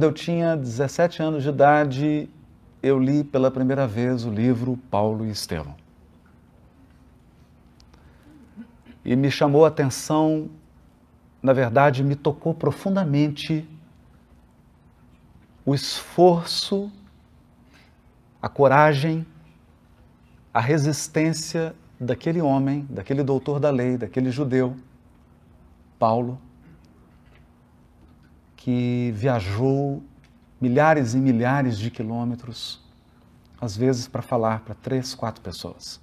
Quando eu tinha 17 anos de idade, eu li pela primeira vez o livro Paulo e Estevão. E me chamou a atenção, na verdade, me tocou profundamente o esforço, a coragem, a resistência daquele homem, daquele doutor da lei, daquele judeu, Paulo, que viajou milhares e milhares de quilômetros, às vezes para falar para três, quatro pessoas.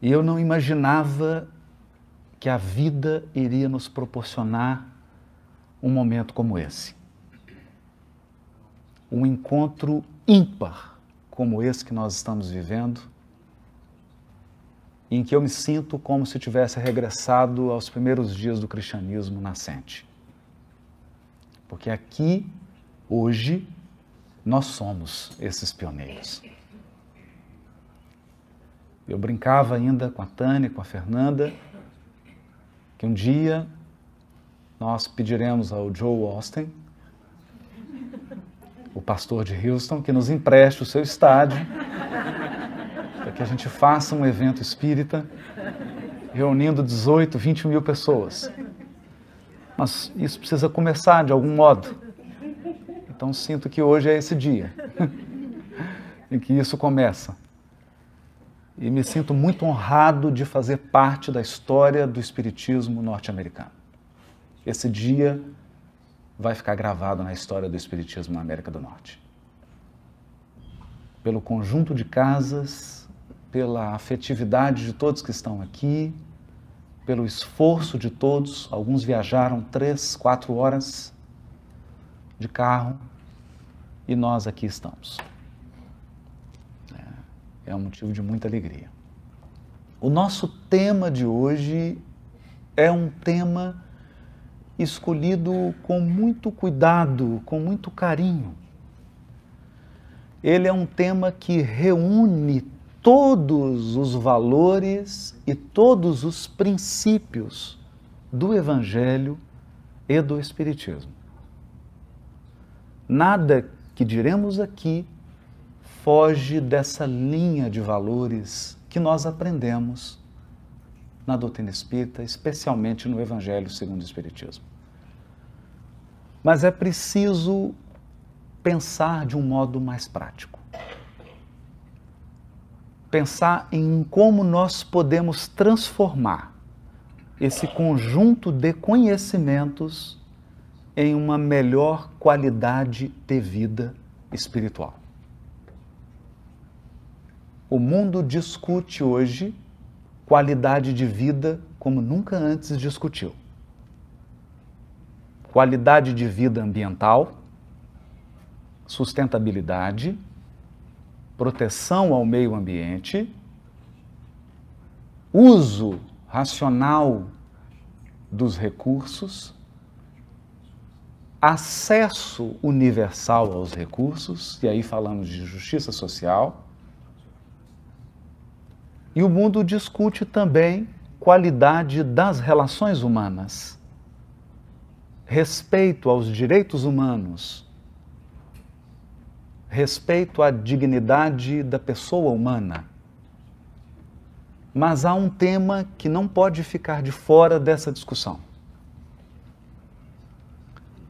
E eu não imaginava que a vida iria nos proporcionar um momento como esse. Um encontro ímpar como esse que nós estamos vivendo, em que eu me sinto como se tivesse regressado aos primeiros dias do cristianismo nascente. Porque aqui, hoje, nós somos esses pioneiros. Eu brincava ainda com a Tânia, com a Fernanda, que um dia nós pediremos ao Joe Austin, o pastor de Houston, que nos empreste o seu estádio, que a gente faça um evento espírita, reunindo 18, 20 mil pessoas. Mas isso precisa começar de algum modo. Então sinto que hoje é esse dia em que isso começa. E me sinto muito honrado de fazer parte da história do Espiritismo norte-americano. Esse dia vai ficar gravado na história do Espiritismo na América do Norte. Pelo conjunto de casas, pela afetividade de todos que estão aqui, pelo esforço de todos. Alguns viajaram três, quatro horas de carro e nós aqui estamos. É, é um motivo de muita alegria. O nosso tema de hoje é um tema escolhido com muito cuidado, com muito carinho. Ele é um tema que reúne todos os valores e todos os princípios do Evangelho e do Espiritismo. Nada que diremos aqui foge dessa linha de valores que nós aprendemos na doutrina espírita, especialmente no Evangelho segundo o Espiritismo. Mas é preciso pensar de um modo mais prático pensar em como nós podemos transformar esse conjunto de conhecimentos em uma melhor qualidade de vida espiritual. O mundo discute hoje qualidade de vida como nunca antes discutiu. Qualidade de vida ambiental, sustentabilidade, proteção ao meio ambiente, uso racional dos recursos, acesso universal aos recursos, e aí falamos de justiça social. E o mundo discute também qualidade das relações humanas, respeito aos direitos humanos, respeito à dignidade da pessoa humana. Mas há um tema que não pode ficar de fora dessa discussão: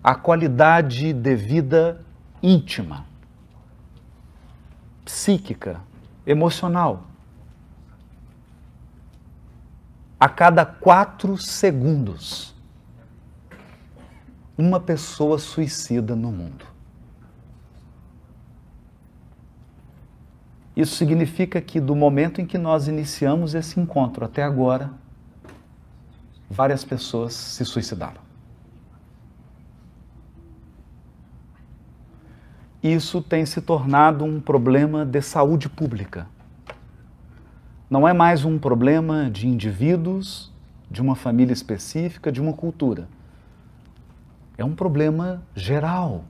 a qualidade de vida íntima, psíquica, emocional. A cada quatro segundos, uma pessoa suicida no mundo. Isso significa que do momento em que nós iniciamos esse encontro até agora, várias pessoas se suicidaram. Isso tem se tornado um problema de saúde pública. Não é mais um problema de indivíduos, de uma família específica, de uma cultura. É um problema geral.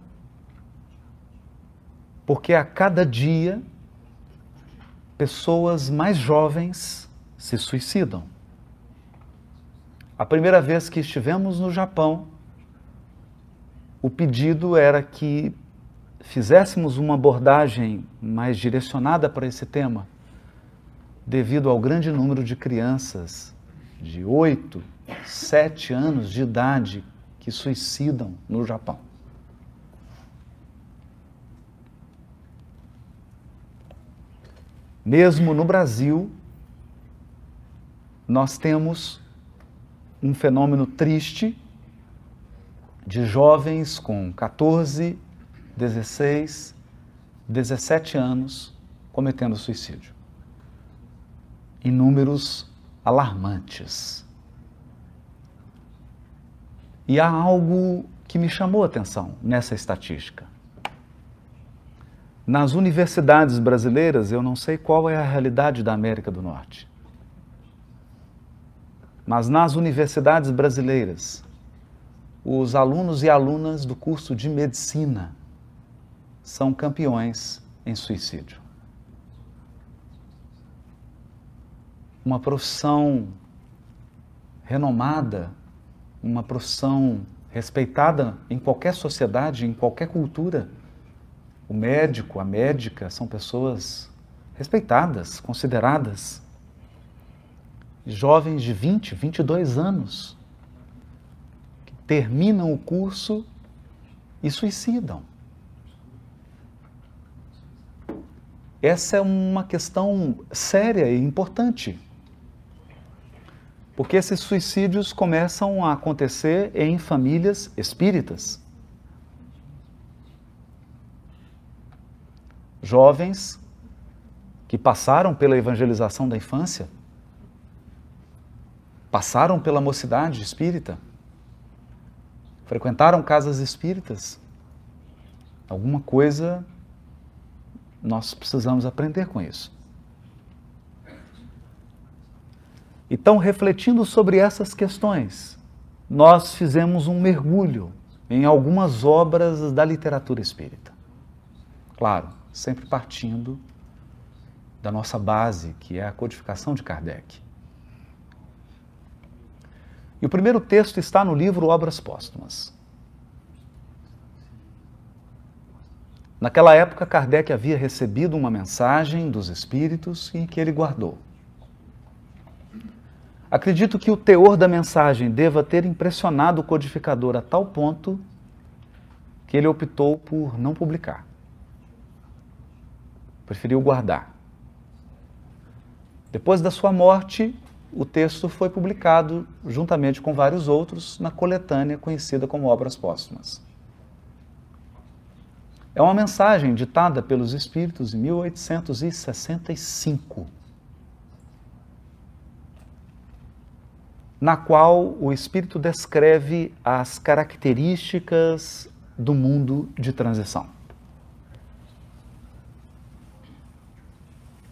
Porque a cada dia pessoas mais jovens se suicidam. A primeira vez que estivemos no Japão, o pedido era que fizéssemos uma abordagem mais direcionada para esse tema, devido ao grande número de crianças de 8, 7 anos de idade que suicidam no Japão. Mesmo no Brasil, nós temos um fenômeno triste de jovens com 14, 16, 17 anos cometendo suicídio. Em números alarmantes. E há algo que me chamou a atenção nessa estatística. Nas universidades brasileiras, eu não sei qual é a realidade da América do Norte, mas nas universidades brasileiras, os alunos e alunas do curso de medicina são campeões em suicídio. Uma profissão renomada, uma profissão respeitada em qualquer sociedade, em qualquer cultura. O médico, a médica são pessoas respeitadas, consideradas. Jovens de 20, 22 anos que terminam o curso e suicidam. Essa é uma questão séria e importante. Porque esses suicídios começam a acontecer em famílias espíritas. Jovens que passaram pela evangelização da infância, passaram pela mocidade espírita, frequentaram casas espíritas. Alguma coisa nós precisamos aprender com isso. Então, refletindo sobre essas questões, nós fizemos um mergulho em algumas obras da literatura espírita. Claro, sempre partindo da nossa base, que é a codificação de Kardec. E o primeiro texto está no livro Obras Póstumas. Naquela época, Kardec havia recebido uma mensagem dos espíritos e que ele guardou. Acredito que o teor da mensagem deva ter impressionado o codificador a tal ponto que ele optou por não publicar. Preferiu guardar. Depois da sua morte, o texto foi publicado juntamente com vários outros na coletânea conhecida como Obras Póstumas. É uma mensagem ditada pelos Espíritos em 1865, na qual o Espírito descreve as características do mundo de transição.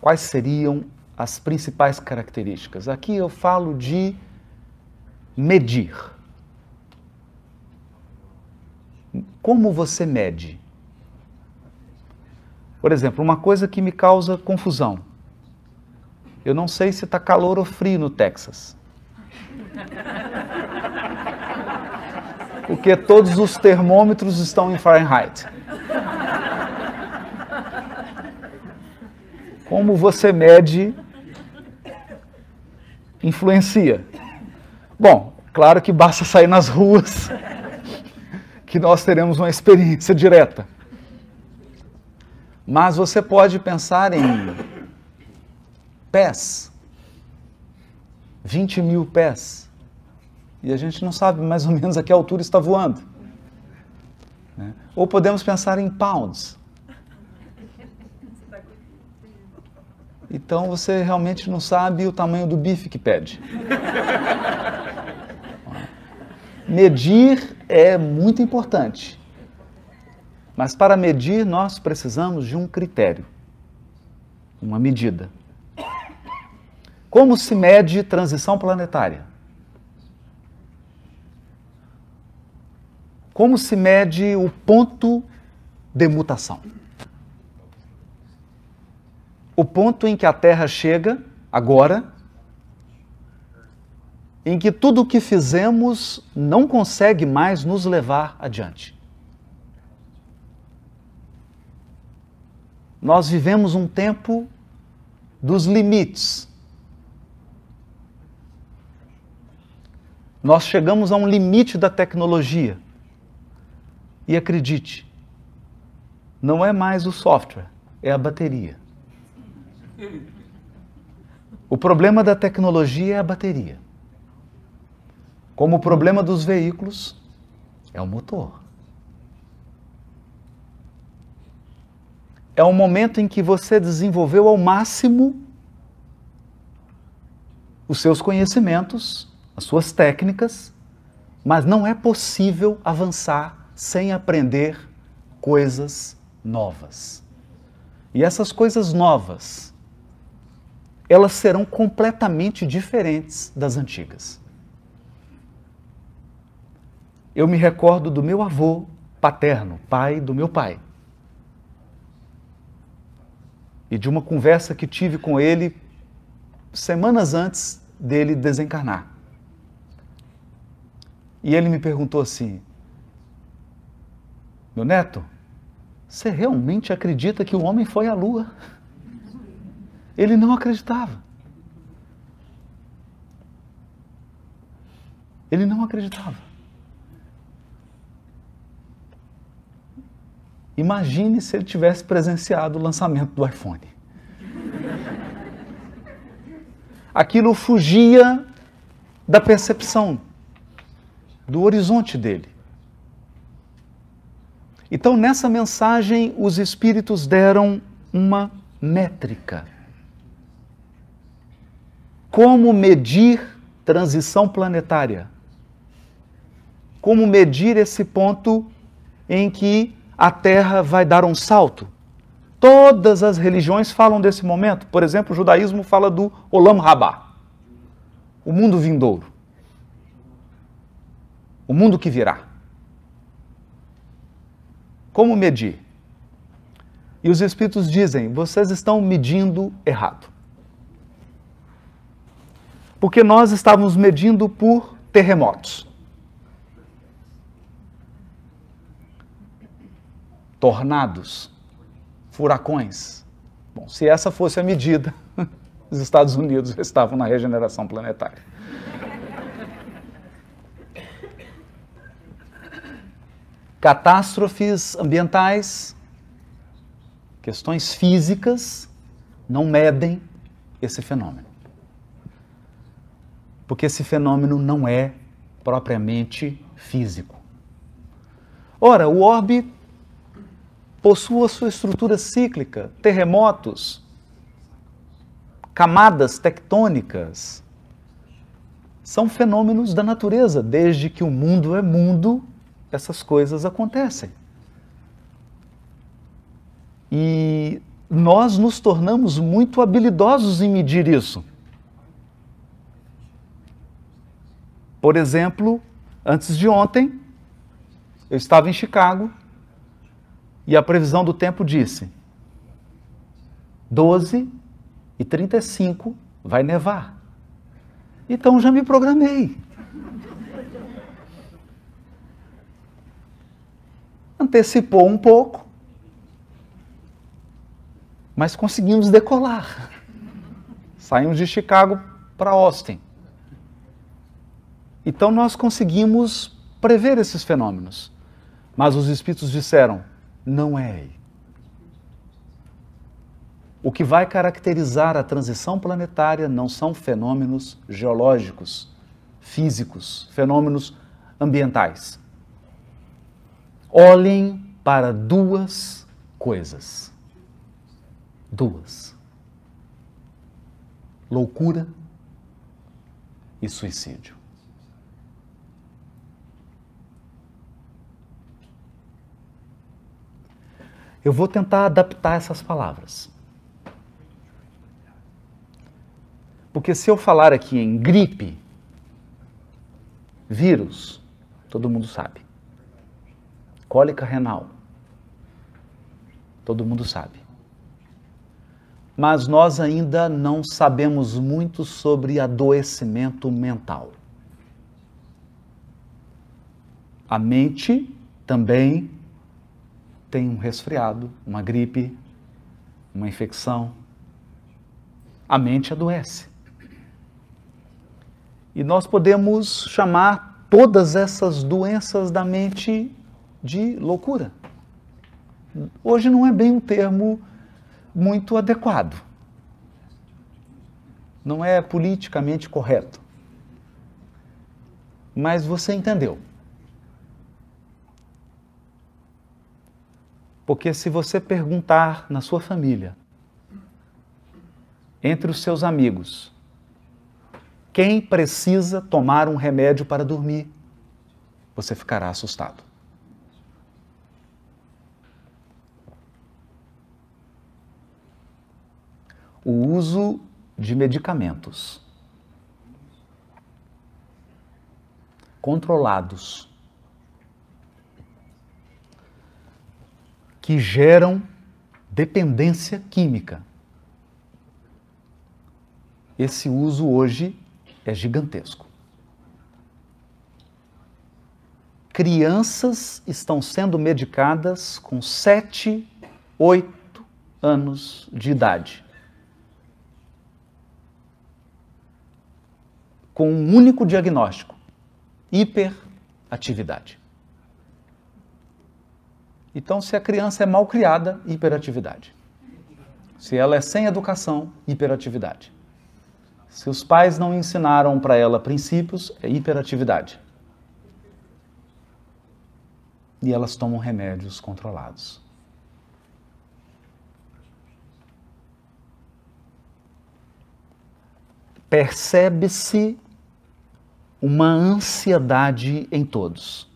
Quais seriam as principais características? Aqui eu falo de medir. Como você mede? Por exemplo, uma coisa que me causa confusão. Eu não sei se está calor ou frio no Texas. Porque todos os termômetros estão em Fahrenheit. Como você mede influencia? Bom, claro que basta sair nas ruas que nós teremos uma experiência direta. Mas você pode pensar em pés, 20 mil pés, e a gente não sabe mais ou menos a que altura está voando. Né? Ou podemos pensar em pounds. Então você realmente não sabe o tamanho do bife que pede. Medir é muito importante. Mas para medir, nós precisamos de um critério, uma medida. Como se mede transição planetária? Como se mede o ponto de mutação? o ponto em que a Terra chega agora, em que tudo o que fizemos não consegue mais nos levar adiante. Nós vivemos um tempo dos limites. Nós chegamos a um limite da tecnologia. E acredite, não é mais o software, é a bateria. O problema da tecnologia é a bateria. Como o problema dos veículos é o motor. É o momento em que você desenvolveu ao máximo os seus conhecimentos, as suas técnicas, mas não é possível avançar sem aprender coisas novas. E essas coisas novas, elas serão completamente diferentes das antigas. Eu me recordo do meu avô paterno, pai do meu pai, e de uma conversa que tive com ele semanas antes dele desencarnar. E ele me perguntou assim: Meu neto, você realmente acredita que o homem foi à lua? Ele não acreditava. Ele não acreditava. Imagine se ele tivesse presenciado o lançamento do iPhone. Aquilo fugia da percepção, do horizonte dele. Então, nessa mensagem, os espíritos deram uma métrica. Como medir transição planetária? Como medir esse ponto em que a Terra vai dar um salto? Todas as religiões falam desse momento. Por exemplo, o judaísmo fala do Olam Rabá, o mundo vindouro, o mundo que virá. Como medir? E os Espíritos dizem: vocês estão medindo errado. Porque nós estávamos medindo por terremotos. Tornados, furacões. Bom, se essa fosse a medida, os Estados Unidos estavam na regeneração planetária. Catástrofes ambientais, questões físicas, não medem esse fenômeno. Porque esse fenômeno não é propriamente físico. Ora, o orbe possui a sua estrutura cíclica, terremotos, camadas tectônicas. São fenômenos da natureza. Desde que o mundo é mundo, essas coisas acontecem. E nós nos tornamos muito habilidosos em medir isso. Por exemplo, antes de ontem, eu estava em Chicago e a previsão do tempo disse: 12 e 35 vai nevar. Então já me programei. antecipou um pouco, mas conseguimos decolar. Saímos de Chicago para Austin. Então nós conseguimos prever esses fenômenos. Mas os espíritos disseram: não é aí. O que vai caracterizar a transição planetária não são fenômenos geológicos, físicos, fenômenos ambientais olhem para duas coisas. Duas: loucura e suicídio. Eu vou tentar adaptar essas palavras. Porque se eu falar aqui em gripe, vírus, todo mundo sabe. Cólica renal. Todo mundo sabe. Mas nós ainda não sabemos muito sobre adoecimento mental. A mente também tem um resfriado, uma gripe, uma infecção, a mente adoece. E nós podemos chamar todas essas doenças da mente de loucura. Hoje não é bem um termo muito adequado. Não é politicamente correto. Mas você entendeu. Porque se você perguntar na sua família, entre os seus amigos, quem precisa tomar um remédio para dormir, você ficará assustado. O uso de medicamentos controlados que geram dependência química. Esse uso hoje é gigantesco. Crianças estão sendo medicadas com 7, 8 anos de idade. Com um único diagnóstico: hiperatividade. Então, se a criança é mal criada, hiperatividade. Se ela é sem educação, hiperatividade. Se os pais não ensinaram para ela princípios, é hiperatividade. E elas tomam remédios controlados. Percebe-se uma ansiedade em todos.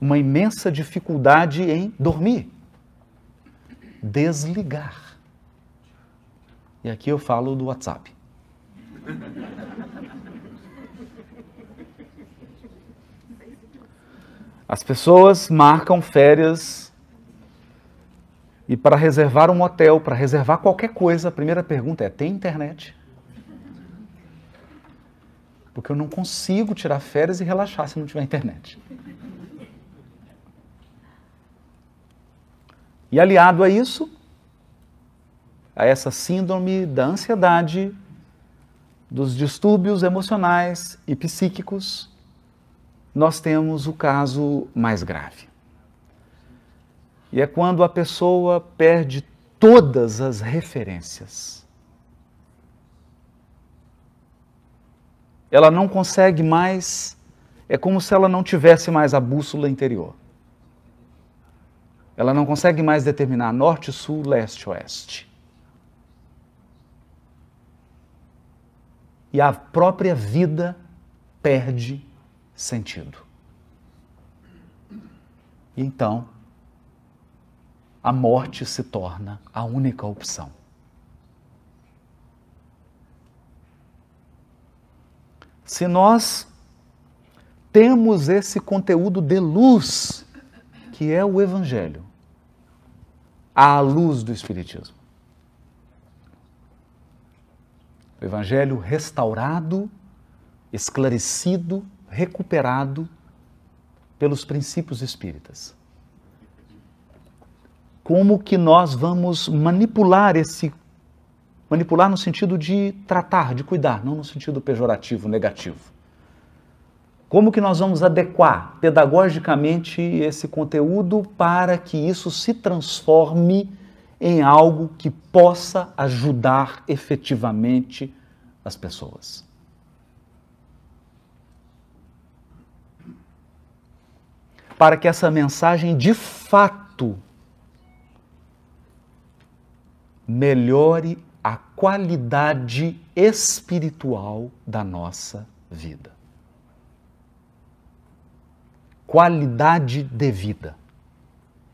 Uma imensa dificuldade em dormir, desligar. E aqui eu falo do WhatsApp. As pessoas marcam férias e para reservar um hotel, para reservar qualquer coisa, a primeira pergunta é: tem internet? Porque eu não consigo tirar férias e relaxar se não tiver internet. E aliado a isso, a essa síndrome da ansiedade, dos distúrbios emocionais e psíquicos, nós temos o caso mais grave. E é quando a pessoa perde todas as referências. Ela não consegue mais, é como se ela não tivesse mais a bússola interior. Ela não consegue mais determinar norte, sul, leste, oeste. e a própria vida perde sentido. E então, a morte se torna a única opção. Se nós temos esse conteúdo de luz, que é o Evangelho, à luz do Espiritismo, O Evangelho restaurado, esclarecido, recuperado pelos princípios espíritas. Como que nós vamos manipular esse manipular no sentido de tratar, de cuidar, não no sentido pejorativo, negativo. Como que nós vamos adequar pedagogicamente esse conteúdo para que isso se transforme em algo que possa ajudar efetivamente as pessoas. Para que essa mensagem de fato melhore a qualidade espiritual da nossa vida. Qualidade de vida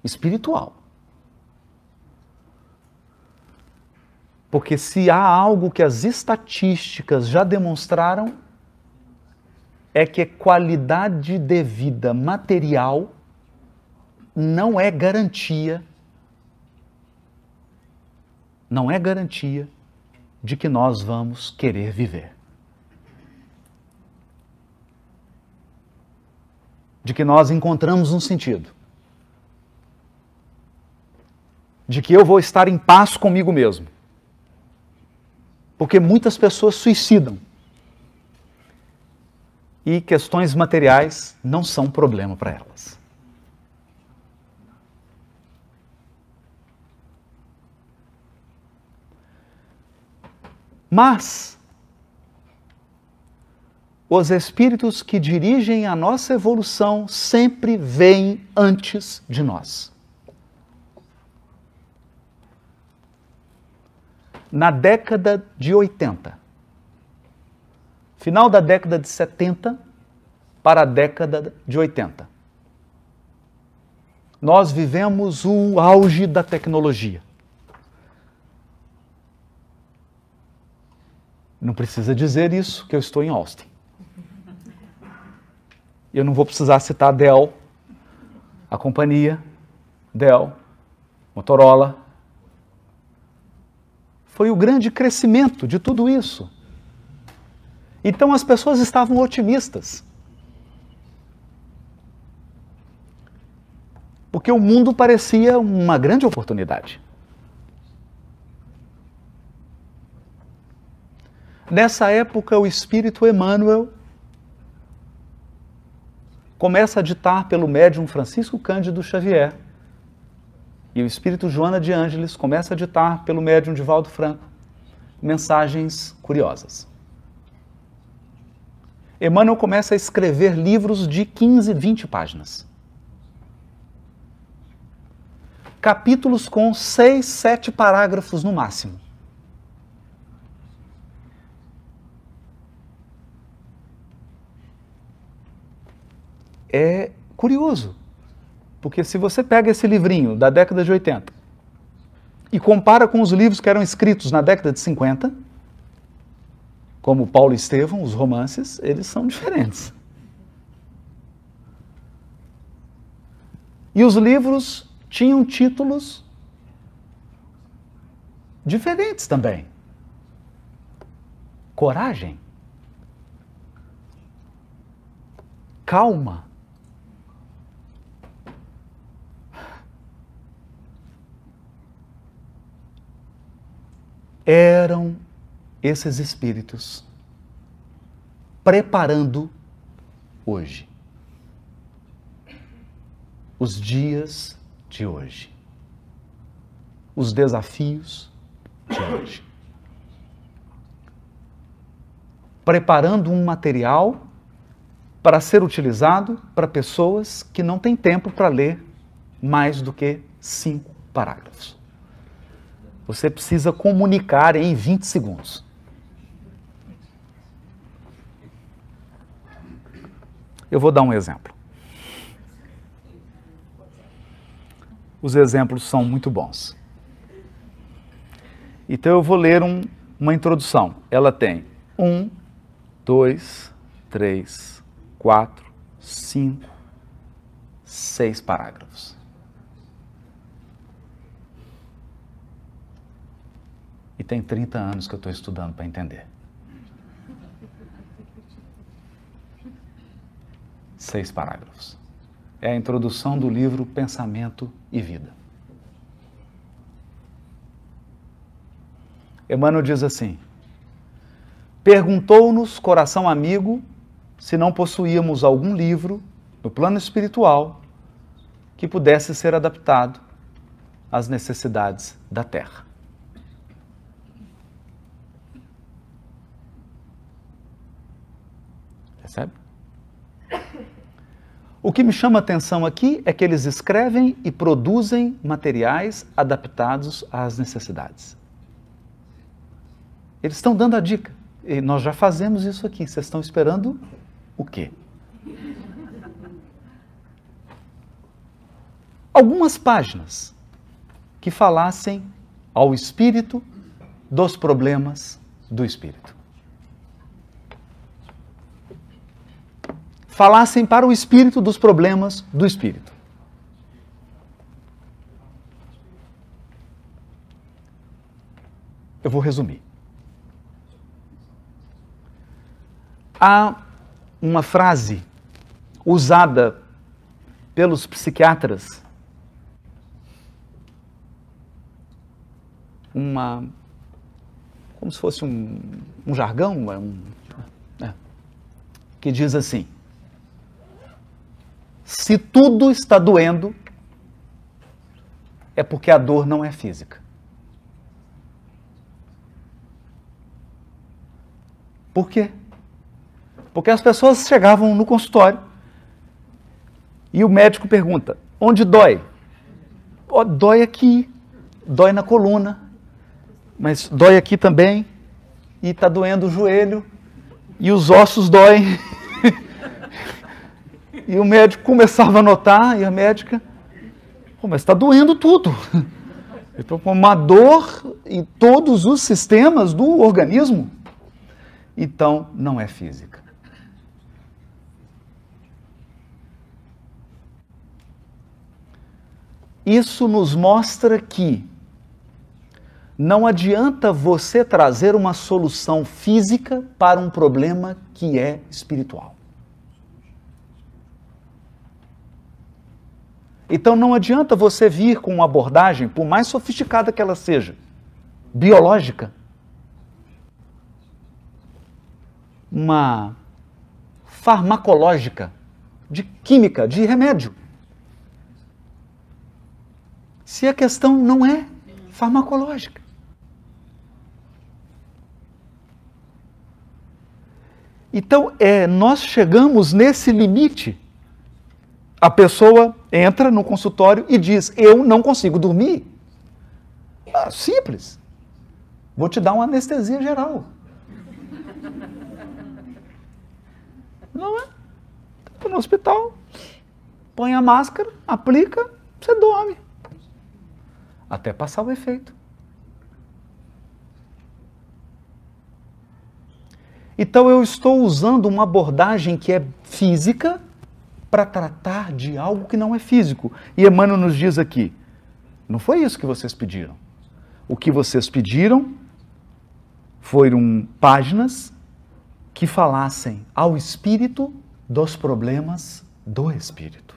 espiritual. Porque se há algo que as estatísticas já demonstraram, é que qualidade de vida material não é garantia, não é garantia de que nós vamos querer viver. De que nós encontramos um sentido. de que eu vou estar em paz comigo mesmo. Porque muitas pessoas suicidam. E questões materiais não são problema para elas. Mas os espíritos que dirigem a nossa evolução sempre vêm antes de nós. na década de 80. Final da década de 70 para a década de 80. Nós vivemos o auge da tecnologia. Não precisa dizer isso, que eu estou em Austin. Eu não vou precisar citar Dell, a companhia, Dell, Motorola, foi o grande crescimento de tudo isso. Então as pessoas estavam otimistas. Porque o mundo parecia uma grande oportunidade. Nessa época, o espírito Emmanuel começa a ditar pelo médium Francisco Cândido Xavier e o espírito Joana de Ângeles começa a ditar pelo médium de Valdo Franco mensagens curiosas. Emmanuel começa a escrever livros de 15, 20 páginas. Capítulos com 6, 7 parágrafos no máximo. É curioso. Porque se você pega esse livrinho da década de 80 e compara com os livros que eram escritos na década de 50, como Paulo Estevão, os romances, eles são diferentes. E os livros tinham títulos diferentes também. Coragem. Calma. Eram esses espíritos preparando hoje. Os dias de hoje. Os desafios de hoje. Preparando um material para ser utilizado para pessoas que não têm tempo para ler mais do que cinco parágrafos. Você precisa comunicar em 20 segundos. Eu vou dar um exemplo. Os exemplos são muito bons. Então eu vou ler um, uma introdução. Ela tem um, dois, três, quatro, cinco, seis parágrafos. E tem 30 anos que eu estou estudando para entender. Seis parágrafos. É a introdução do livro Pensamento e Vida. Emmanuel diz assim: Perguntou-nos, coração amigo, se não possuíamos algum livro no plano espiritual que pudesse ser adaptado às necessidades da Terra. O que me chama a atenção aqui é que eles escrevem e produzem materiais adaptados às necessidades. Eles estão dando a dica. E nós já fazemos isso aqui. Vocês estão esperando o quê? Algumas páginas que falassem ao espírito dos problemas do espírito. Falassem para o espírito dos problemas do espírito. Eu vou resumir. Há uma frase usada pelos psiquiatras uma como se fosse um, um jargão, um, é, que diz assim: se tudo está doendo, é porque a dor não é física. Por quê? Porque as pessoas chegavam no consultório e o médico pergunta: onde dói? Oh, dói aqui, dói na coluna, mas dói aqui também, e está doendo o joelho, e os ossos doem. e o médico começava a notar, e a médica, oh, mas está doendo tudo. Estou com uma dor em todos os sistemas do organismo. Então, não é física. Isso nos mostra que não adianta você trazer uma solução física para um problema que é espiritual. Então não adianta você vir com uma abordagem, por mais sofisticada que ela seja, biológica, uma farmacológica, de química, de remédio. Se a questão não é farmacológica. Então, é, nós chegamos nesse limite. A pessoa entra no consultório e diz: Eu não consigo dormir. Ah, simples. Vou te dar uma anestesia geral. Não é? Tá no hospital, põe a máscara, aplica, você dorme. Até passar o efeito. Então eu estou usando uma abordagem que é física para tratar de algo que não é físico. E Emmanuel nos diz aqui: não foi isso que vocês pediram. O que vocês pediram foram páginas que falassem ao espírito dos problemas do espírito.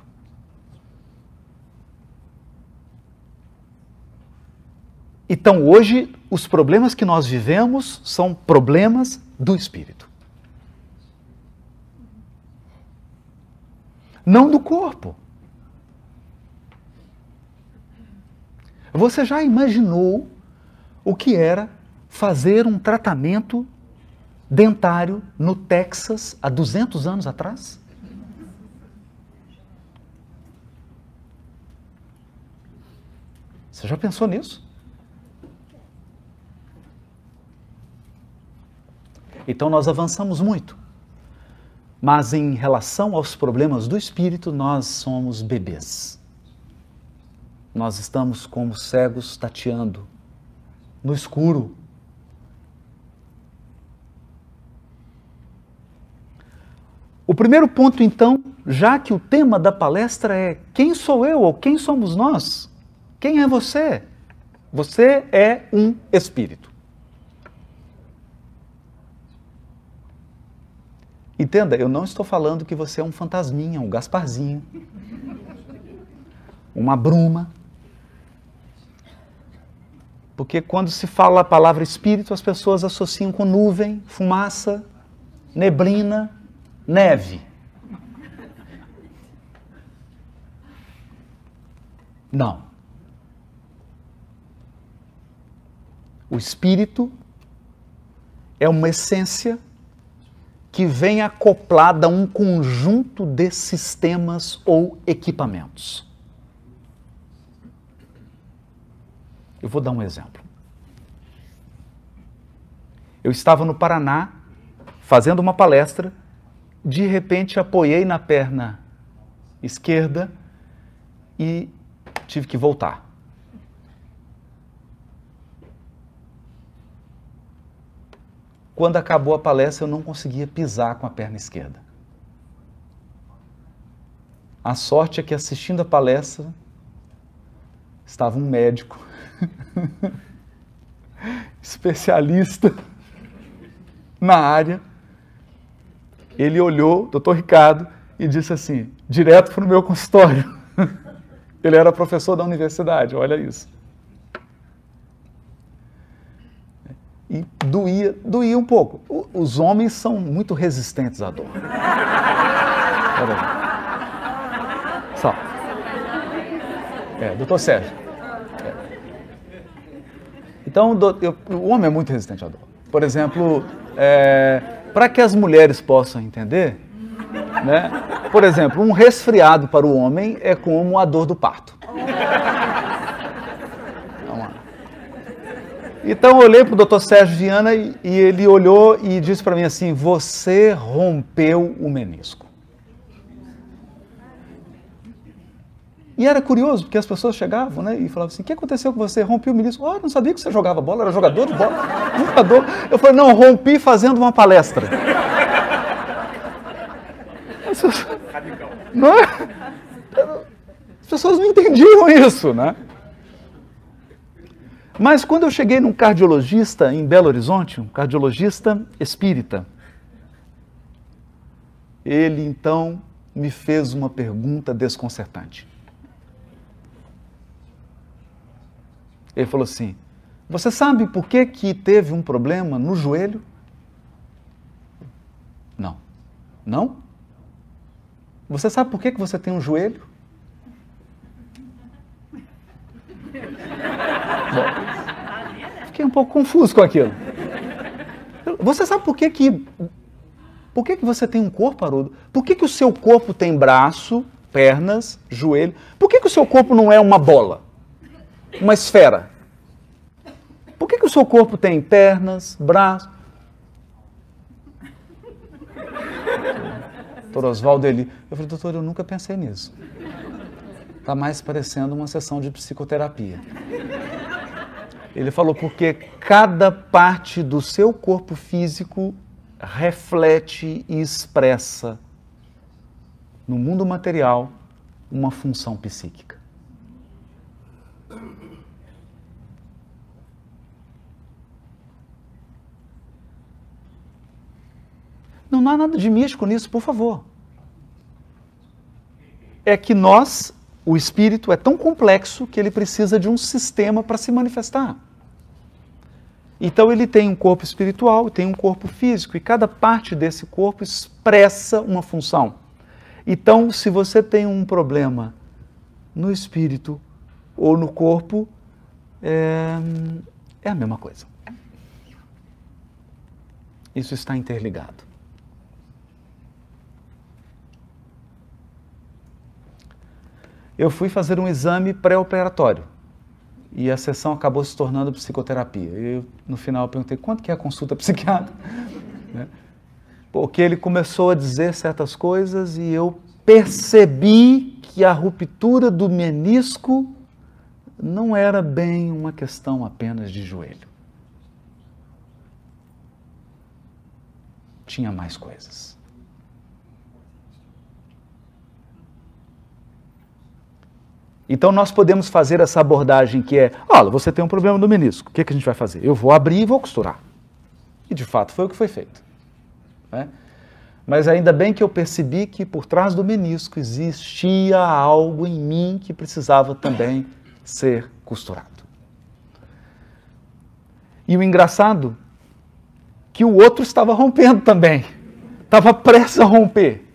Então, hoje, os problemas que nós vivemos são problemas do espírito. Não do corpo. Você já imaginou o que era fazer um tratamento dentário no Texas há 200 anos atrás? Você já pensou nisso? Então nós avançamos muito. Mas em relação aos problemas do espírito, nós somos bebês. Nós estamos como cegos tateando no escuro. O primeiro ponto, então, já que o tema da palestra é quem sou eu ou quem somos nós? Quem é você? Você é um espírito. Entenda, eu não estou falando que você é um fantasminha, um Gasparzinho, uma bruma. Porque quando se fala a palavra espírito, as pessoas associam com nuvem, fumaça, neblina, neve. Não. O espírito é uma essência que vem acoplada a um conjunto de sistemas ou equipamentos. Eu vou dar um exemplo. Eu estava no Paraná fazendo uma palestra, de repente apoiei na perna esquerda e tive que voltar. Quando acabou a palestra, eu não conseguia pisar com a perna esquerda. A sorte é que assistindo a palestra estava um médico, especialista na área. Ele olhou, doutor Ricardo, e disse assim, direto para o meu consultório. Ele era professor da universidade, olha isso. E doía, doía um pouco. O, os homens são muito resistentes à dor. Só. É, doutor Sérgio. É. Então, do, eu, o homem é muito resistente à dor. Por exemplo, é, para que as mulheres possam entender, né? por exemplo, um resfriado para o homem é como a dor do parto. Então eu olhei para o doutor Sérgio Viana e, e ele olhou e disse para mim assim: Você rompeu o menisco. E era curioso, porque as pessoas chegavam né, e falavam assim: O que aconteceu com você? Rompi o menisco. Oh, não sabia que você jogava bola, era jogador de bola. Jogador. Eu falei: Não, rompi fazendo uma palestra. Radical. Não é? As pessoas não entendiam isso, né? Mas quando eu cheguei num cardiologista em Belo Horizonte, um cardiologista espírita, ele então me fez uma pergunta desconcertante. Ele falou assim: Você sabe por que, que teve um problema no joelho? Não. Não? Você sabe por que, que você tem um joelho? Fiquei um pouco confuso com aquilo. Você sabe por que que por que, que você tem um corpo, Haroldo? Por que, que o seu corpo tem braço, pernas, joelho? Por que, que o seu corpo não é uma bola? Uma esfera? Por que, que o seu corpo tem pernas, braços? Doutor Oswaldo, ele. Eu falei, doutor, eu nunca pensei nisso. Está mais parecendo uma sessão de psicoterapia. Ele falou porque cada parte do seu corpo físico reflete e expressa no mundo material uma função psíquica. Não, há nada de místico nisso, por favor. É que nós o espírito é tão complexo que ele precisa de um sistema para se manifestar. Então ele tem um corpo espiritual e tem um corpo físico, e cada parte desse corpo expressa uma função. Então, se você tem um problema no espírito ou no corpo, é, é a mesma coisa. Isso está interligado. Eu fui fazer um exame pré-operatório e a sessão acabou se tornando psicoterapia. E no final eu perguntei quanto que é a consulta psiquiátrica, né? porque ele começou a dizer certas coisas e eu percebi que a ruptura do menisco não era bem uma questão apenas de joelho. Tinha mais coisas. Então nós podemos fazer essa abordagem que é, olha, você tem um problema no menisco, o que, é que a gente vai fazer? Eu vou abrir e vou costurar. E de fato foi o que foi feito. Né? Mas ainda bem que eu percebi que por trás do menisco existia algo em mim que precisava também ser costurado. E o engraçado, que o outro estava rompendo também, estava prestes a romper.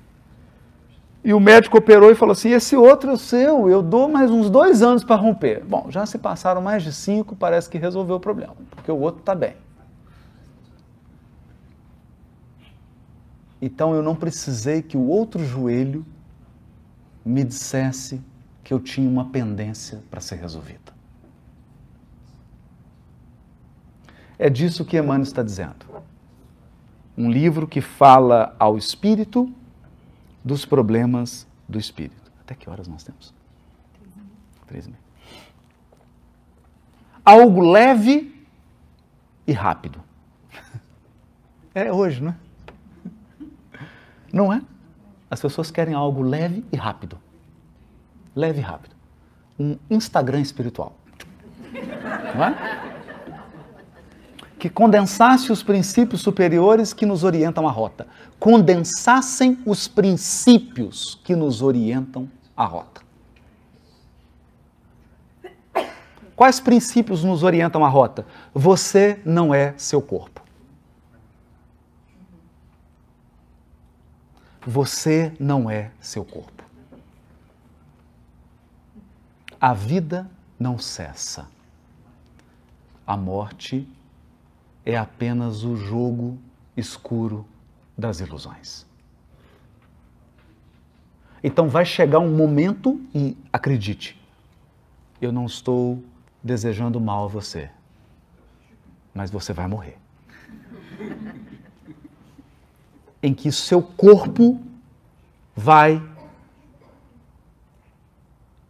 E o médico operou e falou assim: esse outro é seu, eu dou mais uns dois anos para romper. Bom, já se passaram mais de cinco, parece que resolveu o problema, porque o outro está bem. Então eu não precisei que o outro joelho me dissesse que eu tinha uma pendência para ser resolvida. É disso que Emmanuel está dizendo. Um livro que fala ao espírito dos problemas do espírito. Até que horas nós temos? Três e meia. Algo leve e rápido. É hoje, não é? Não é? As pessoas querem algo leve e rápido. Leve e rápido. Um Instagram espiritual. Não é? Que condensasse os princípios superiores que nos orientam a rota. Condensassem os princípios que nos orientam a rota. Quais princípios nos orientam a rota? Você não é seu corpo. Você não é seu corpo. A vida não cessa. A morte é apenas o jogo escuro das ilusões. Então vai chegar um momento e acredite, eu não estou desejando mal a você, mas você vai morrer. em que seu corpo vai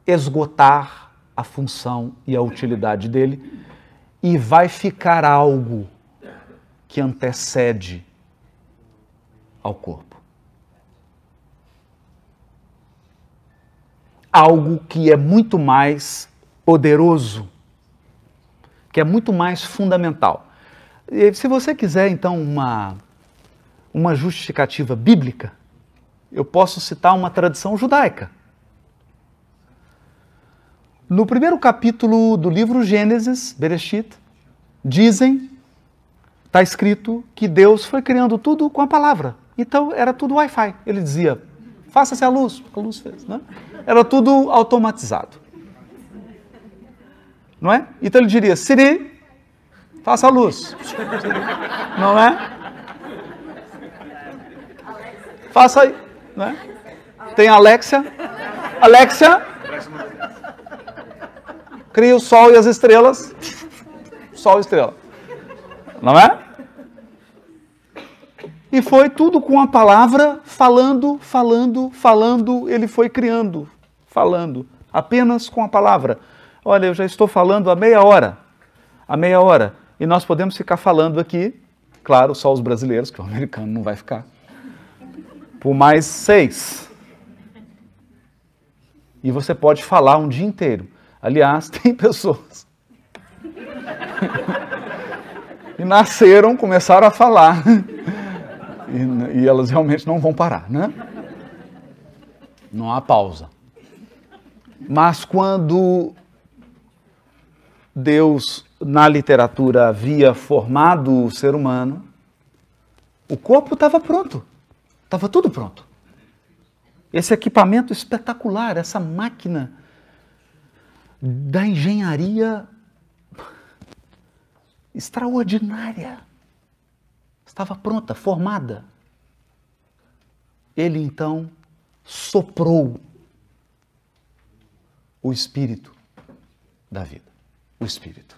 esgotar a função e a utilidade dele e vai ficar algo que antecede ao corpo. Algo que é muito mais poderoso, que é muito mais fundamental. E se você quiser, então, uma, uma justificativa bíblica, eu posso citar uma tradição judaica. No primeiro capítulo do livro Gênesis, Bereshit, dizem está escrito que Deus foi criando tudo com a palavra. Então era tudo Wi-Fi. Ele dizia: faça-se a luz. A luz fez, né? Era tudo automatizado. Não é? Então ele diria: Siri, faça a luz. Não é? Faça aí. Né? Tem Alexia. Alexia. Cria o sol e as estrelas. Sol e estrela. Não é? E foi tudo com a palavra, falando, falando, falando, ele foi criando, falando, apenas com a palavra. Olha, eu já estou falando há meia hora, há meia hora, e nós podemos ficar falando aqui, claro, só os brasileiros, que o americano não vai ficar, por mais seis. E você pode falar um dia inteiro. Aliás, tem pessoas e nasceram, começaram a falar e, e elas realmente não vão parar, né? Não há pausa. Mas quando Deus, na literatura, havia formado o ser humano, o corpo estava pronto. Estava tudo pronto. Esse equipamento espetacular, essa máquina da engenharia extraordinária estava pronta, formada. Ele então soprou o espírito da vida. O espírito.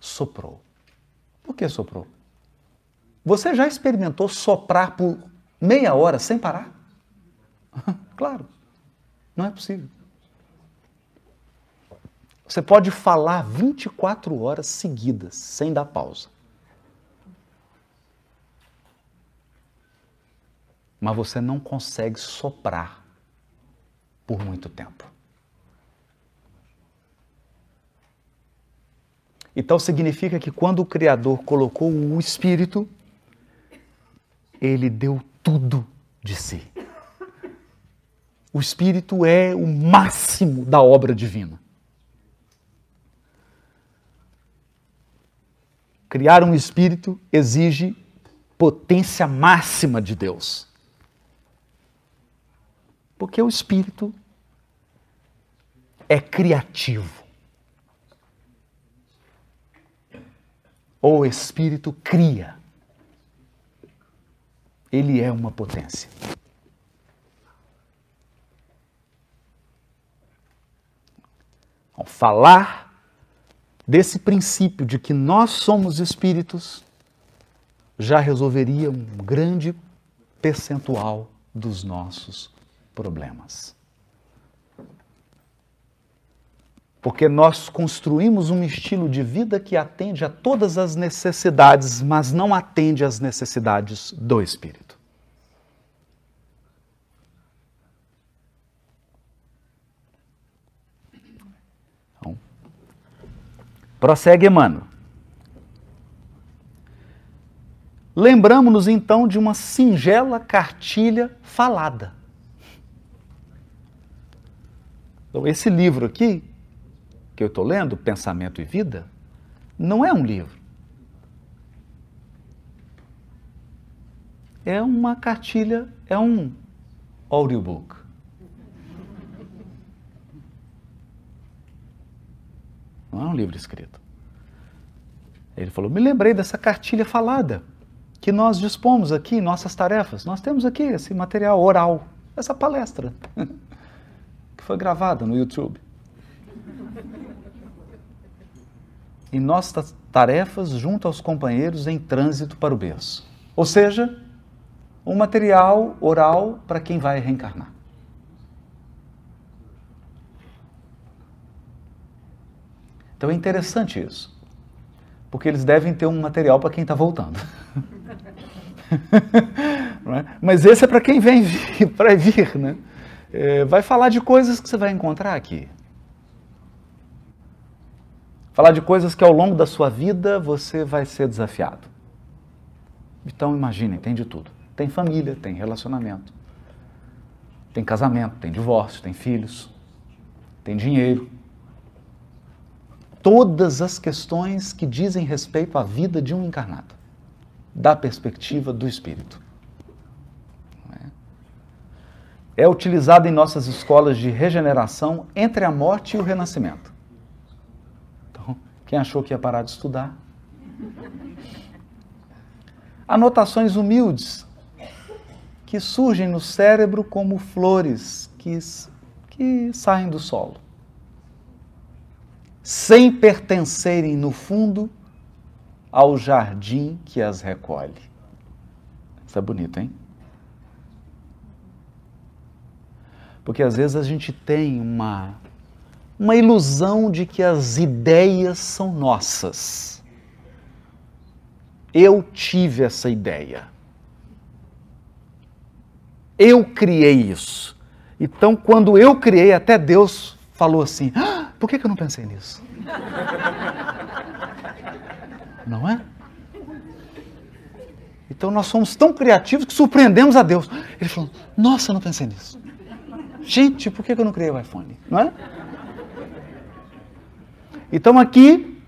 Soprou. Por que soprou? Você já experimentou soprar por meia hora sem parar? claro, não é possível. Você pode falar 24 horas seguidas, sem dar pausa. Mas você não consegue soprar por muito tempo. Então significa que quando o Criador colocou o Espírito, ele deu tudo de si. O Espírito é o máximo da obra divina. Criar um Espírito exige potência máxima de Deus. Porque o espírito é criativo. O espírito cria. Ele é uma potência. Ao falar desse princípio de que nós somos espíritos, já resolveria um grande percentual dos nossos problemas. Porque nós construímos um estilo de vida que atende a todas as necessidades, mas não atende às necessidades do espírito. Então, prossegue Emmanuel. Lembramos-nos então de uma singela cartilha falada. Então, esse livro aqui que eu estou lendo, Pensamento e Vida, não é um livro. É uma cartilha, é um audiobook. Não é um livro escrito. Ele falou: Me lembrei dessa cartilha falada que nós dispomos aqui nossas tarefas. Nós temos aqui esse material oral, essa palestra, foi gravada no YouTube. Em nossas tarefas junto aos companheiros em trânsito para o berço. Ou seja, um material oral para quem vai reencarnar. Então é interessante isso, porque eles devem ter um material para quem está voltando. é? Mas esse é para quem vem para vir, né? É, vai falar de coisas que você vai encontrar aqui. Falar de coisas que ao longo da sua vida você vai ser desafiado. Então imaginem, tem de tudo. Tem família, tem relacionamento, tem casamento, tem divórcio, tem filhos, tem dinheiro. Todas as questões que dizem respeito à vida de um encarnado da perspectiva do espírito. É? utilizado em nossas escolas de regeneração entre a morte e o renascimento. Então, quem achou que ia parar de estudar? Anotações humildes que surgem no cérebro como flores que, que saem do solo, sem pertencerem, no fundo, ao jardim que as recolhe. Isso é bonito, hein? Porque às vezes a gente tem uma, uma ilusão de que as ideias são nossas. Eu tive essa ideia. Eu criei isso. Então, quando eu criei, até Deus falou assim: ah, por que, que eu não pensei nisso? Não é? Então nós somos tão criativos que surpreendemos a Deus. Ele falou: Nossa, eu não pensei nisso. Gente, por que eu não criei o iPhone? Não é? Então aqui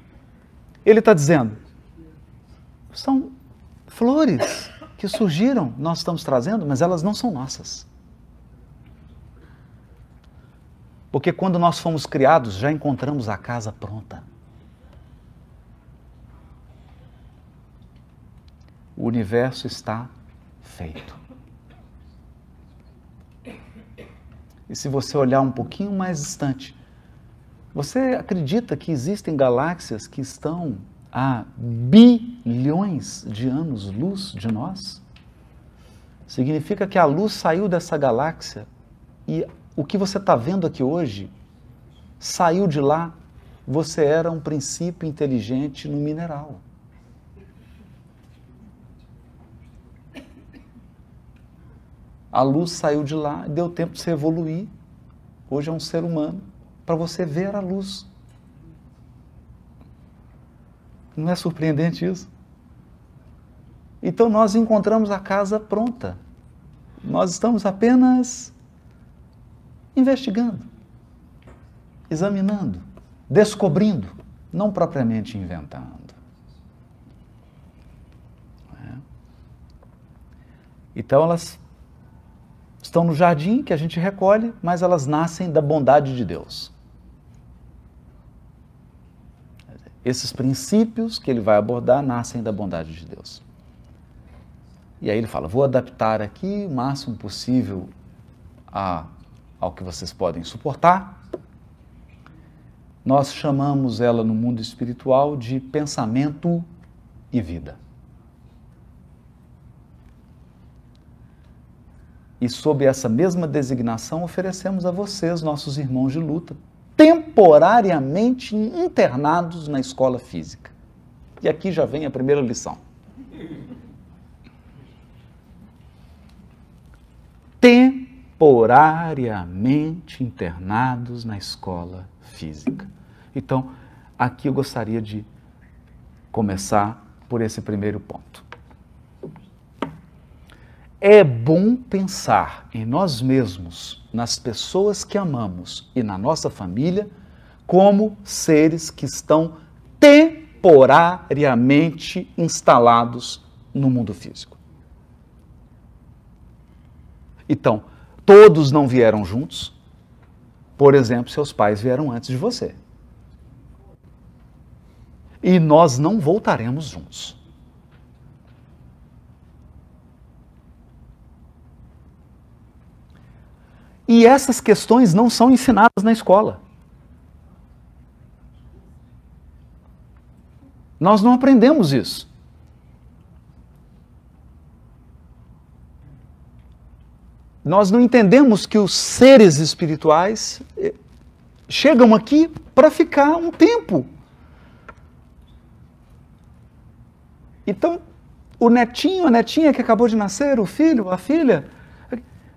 ele está dizendo: são flores que surgiram, nós estamos trazendo, mas elas não são nossas. Porque quando nós fomos criados, já encontramos a casa pronta. o universo está feito. E se você olhar um pouquinho mais distante, você acredita que existem galáxias que estão a bilhões de anos-luz de nós? Significa que a luz saiu dessa galáxia e o que você está vendo aqui hoje saiu de lá. Você era um princípio inteligente no mineral. A luz saiu de lá, deu tempo de você evoluir. Hoje é um ser humano, para você ver a luz. Não é surpreendente isso? Então nós encontramos a casa pronta. Nós estamos apenas investigando, examinando, descobrindo, não propriamente inventando. É? Então elas estão no jardim que a gente recolhe, mas elas nascem da bondade de Deus. Esses princípios que ele vai abordar nascem da bondade de Deus. E aí ele fala: vou adaptar aqui o máximo possível a, ao que vocês podem suportar. Nós chamamos ela no mundo espiritual de pensamento e vida. E sob essa mesma designação, oferecemos a vocês, nossos irmãos de luta, temporariamente internados na escola física. E aqui já vem a primeira lição. Temporariamente internados na escola física. Então, aqui eu gostaria de começar por esse primeiro ponto. É bom pensar em nós mesmos, nas pessoas que amamos e na nossa família como seres que estão temporariamente instalados no mundo físico. Então, todos não vieram juntos. Por exemplo, seus pais vieram antes de você. E nós não voltaremos juntos. E essas questões não são ensinadas na escola. Nós não aprendemos isso. Nós não entendemos que os seres espirituais eh, chegam aqui para ficar um tempo. Então, o netinho, a netinha que acabou de nascer, o filho, a filha,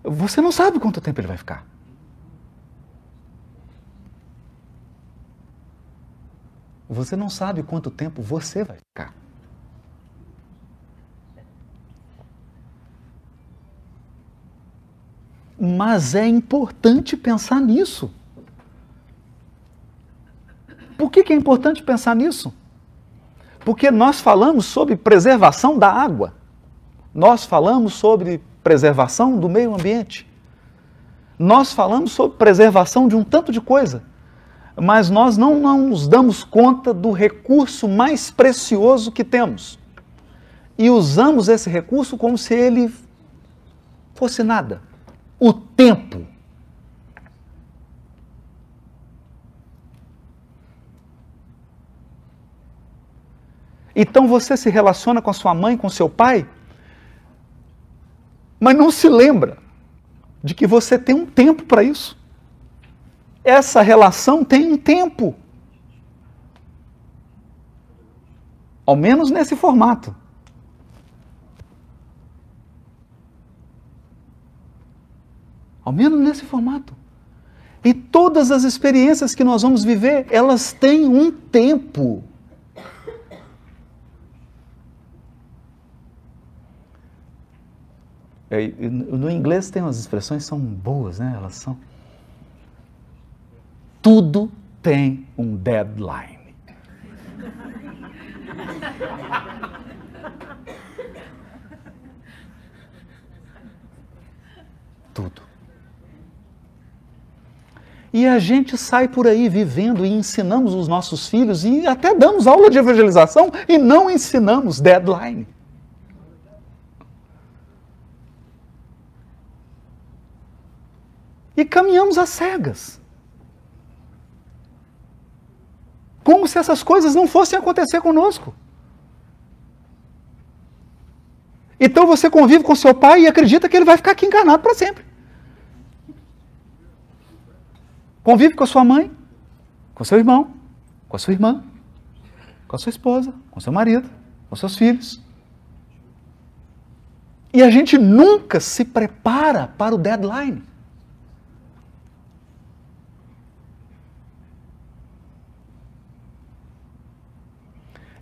você não sabe quanto tempo ele vai ficar. Você não sabe quanto tempo você vai ficar. Mas é importante pensar nisso. Por que, que é importante pensar nisso? Porque nós falamos sobre preservação da água, nós falamos sobre preservação do meio ambiente. Nós falamos sobre preservação de um tanto de coisa, mas nós não, não nos damos conta do recurso mais precioso que temos. E usamos esse recurso como se ele fosse nada. O tempo. Então você se relaciona com a sua mãe, com seu pai, mas não se lembra de que você tem um tempo para isso. Essa relação tem um tempo. Ao menos nesse formato. Ao menos nesse formato. E todas as experiências que nós vamos viver, elas têm um tempo. No inglês tem umas expressões que são boas, né? Elas são. Tudo tem um deadline. Tudo. E a gente sai por aí vivendo e ensinamos os nossos filhos e até damos aula de evangelização e não ensinamos deadline. E caminhamos às cegas. Como se essas coisas não fossem acontecer conosco. Então você convive com seu pai e acredita que ele vai ficar aqui encarnado para sempre. Convive com a sua mãe, com seu irmão, com a sua irmã, com a sua esposa, com seu marido, com seus filhos. E a gente nunca se prepara para o deadline.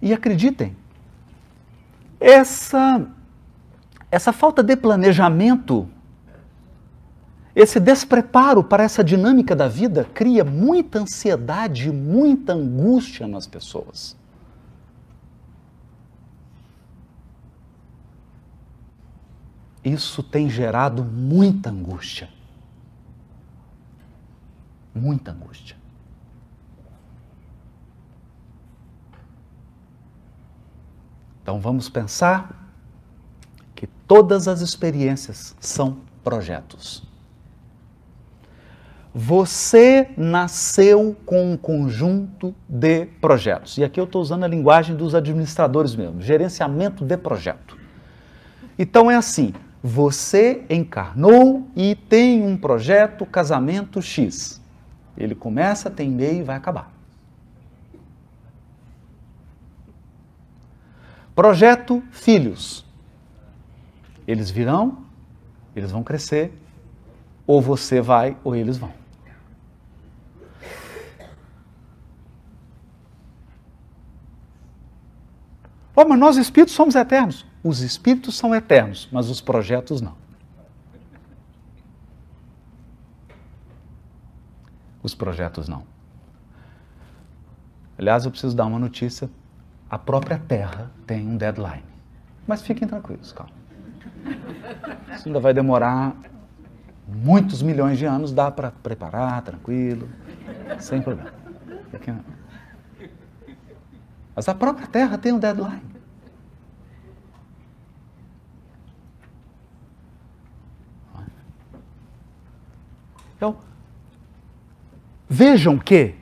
E acreditem, essa, essa falta de planejamento, esse despreparo para essa dinâmica da vida cria muita ansiedade, muita angústia nas pessoas. Isso tem gerado muita angústia. Muita angústia. Então vamos pensar que todas as experiências são projetos. Você nasceu com um conjunto de projetos. E aqui eu estou usando a linguagem dos administradores mesmo, gerenciamento de projeto. Então é assim: você encarnou e tem um projeto casamento X. Ele começa, tem meio e vai acabar. Projeto filhos. Eles virão, eles vão crescer, ou você vai ou eles vão. Oh, mas nós espíritos somos eternos. Os espíritos são eternos, mas os projetos não. Os projetos não. Aliás, eu preciso dar uma notícia. A própria Terra tem um deadline. Mas fiquem tranquilos, calma. Isso ainda vai demorar muitos milhões de anos, dá para preparar, tranquilo, sem problema. Mas a própria Terra tem um deadline. Então, vejam que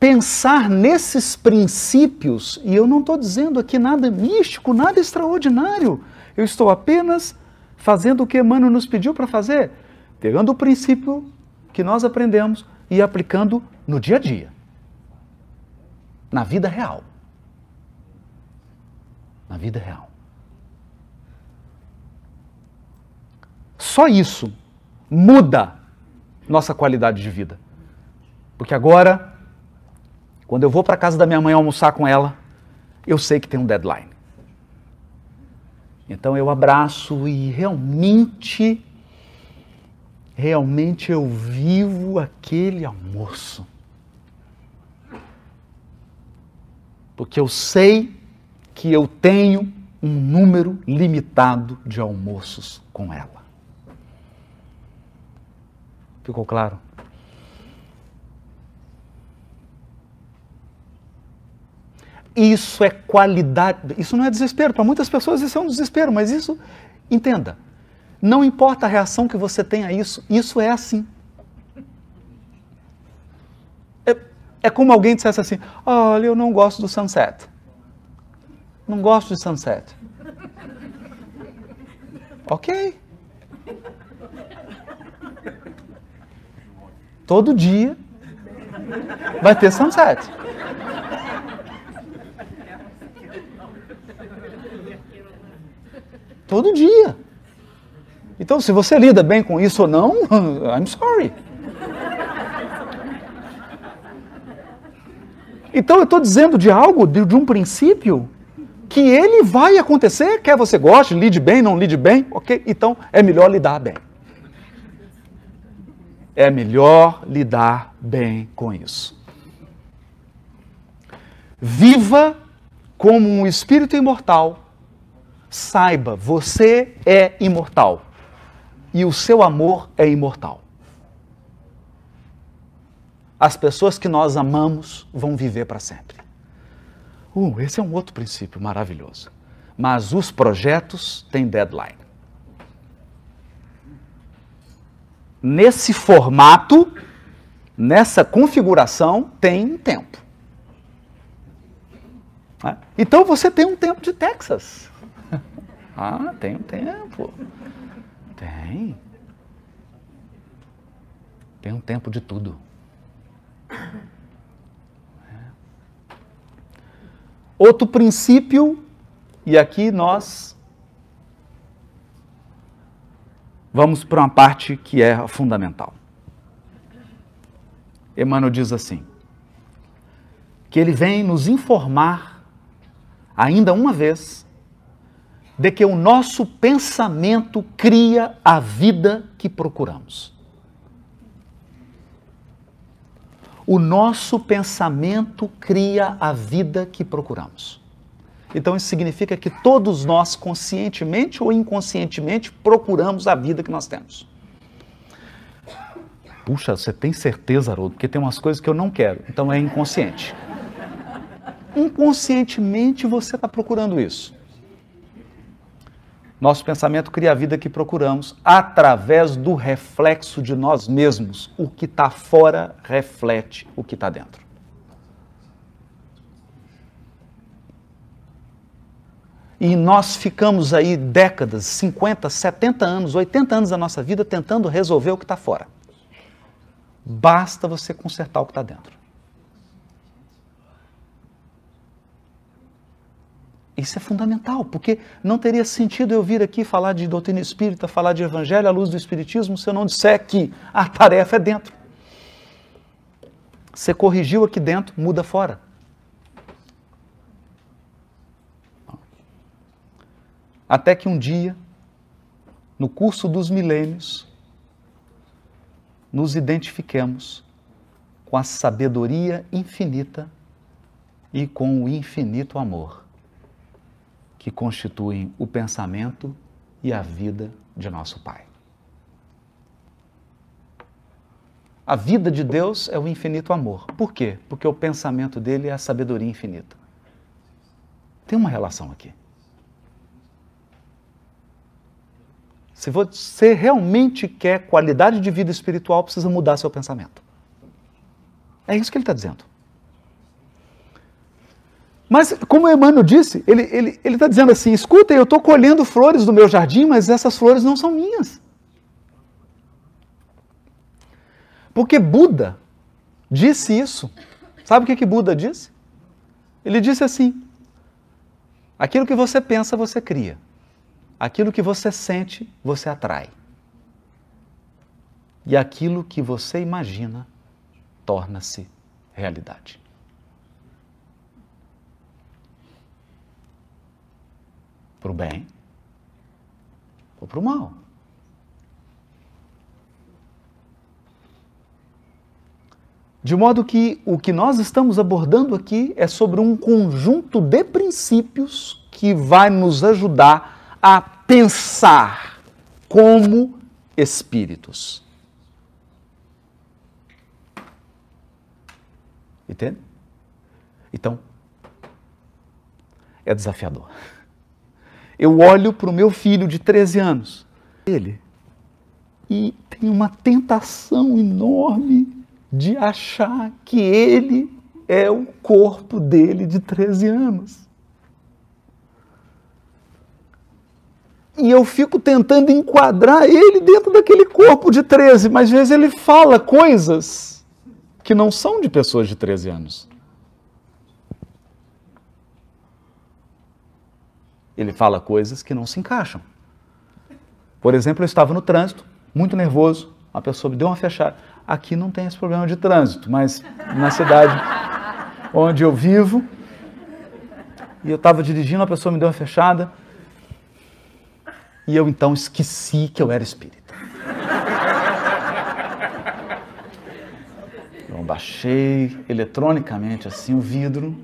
pensar nesses princípios, e eu não estou dizendo aqui nada místico, nada extraordinário, eu estou apenas fazendo o que Emmanuel nos pediu para fazer, pegando o princípio que nós aprendemos e aplicando no dia a dia, na vida real. Na vida real. Só isso muda nossa qualidade de vida. Porque agora, quando eu vou para casa da minha mãe almoçar com ela, eu sei que tem um deadline. Então eu abraço e realmente, realmente eu vivo aquele almoço. Porque eu sei que eu tenho um número limitado de almoços com ela. Ficou claro? Isso é qualidade. Isso não é desespero. Para muitas pessoas isso é um desespero, mas isso, entenda, não importa a reação que você tenha a isso, isso é assim. É, é como alguém dissesse assim: Olha, eu não gosto do sunset. Não gosto de sunset. Ok. Todo dia vai ter sunset. Todo dia. Então, se você lida bem com isso ou não, I'm sorry. Então, eu estou dizendo de algo, de, de, um princípio, que ele vai acontecer, quer você goste, lide bem, não lide bem, ok? Então, é melhor lidar bem é melhor lidar bem com isso. Viva como um espírito imortal. Saiba, você é imortal e o seu amor é imortal. As pessoas que nós amamos vão viver para sempre. Uh, esse é um outro princípio maravilhoso. Mas os projetos têm deadline. nesse formato, nessa configuração, tem tempo. Né? Então você tem um tempo de Texas. Ah, tem um tempo. Tem. Tem um tempo de tudo. Outro princípio, e aqui nós Vamos para uma parte que é fundamental. Emmanuel diz assim: que ele vem nos informar, ainda uma vez, de que o nosso pensamento cria a vida que procuramos. O nosso pensamento cria a vida que procuramos. Então isso significa que todos nós, conscientemente ou inconscientemente, procuramos a vida que nós temos. Puxa, você tem certeza, Haroldo? Porque tem umas coisas que eu não quero, então é inconsciente. Inconscientemente você está procurando isso. Nosso pensamento cria a vida que procuramos através do reflexo de nós mesmos. O que está fora reflete o que está dentro. E nós ficamos aí décadas, 50, 70 anos, 80 anos da nossa vida tentando resolver o que está fora. Basta você consertar o que está dentro. Isso é fundamental, porque não teria sentido eu vir aqui falar de doutrina espírita, falar de evangelho à luz do espiritismo, se eu não disser que a tarefa é dentro. Você corrigiu aqui dentro, muda fora. Até que um dia, no curso dos milênios, nos identifiquemos com a sabedoria infinita e com o infinito amor que constituem o pensamento e a vida de nosso Pai. A vida de Deus é o infinito amor. Por quê? Porque o pensamento dele é a sabedoria infinita. Tem uma relação aqui. Se você realmente quer qualidade de vida espiritual, precisa mudar seu pensamento. É isso que ele está dizendo. Mas, como o Emmanuel disse, ele está ele, ele tá dizendo assim: escuta, eu estou colhendo flores do meu jardim, mas essas flores não são minhas. Porque Buda disse isso. Sabe o que, que Buda disse? Ele disse assim: aquilo que você pensa, você cria. Aquilo que você sente, você atrai. E aquilo que você imagina torna-se realidade. Para o bem ou para o mal. De modo que o que nós estamos abordando aqui é sobre um conjunto de princípios que vai nos ajudar a pensar como espíritos. Entende? Então, é desafiador. Eu olho para o meu filho de 13 anos, ele, e tem uma tentação enorme de achar que ele é o corpo dele de 13 anos. E eu fico tentando enquadrar ele dentro daquele corpo de 13, mas às vezes ele fala coisas que não são de pessoas de 13 anos. Ele fala coisas que não se encaixam. Por exemplo, eu estava no trânsito, muito nervoso, a pessoa me deu uma fechada. Aqui não tem esse problema de trânsito, mas na cidade onde eu vivo, e eu estava dirigindo, a pessoa me deu uma fechada, e eu então esqueci que eu era espírita. Eu baixei eletronicamente assim o vidro.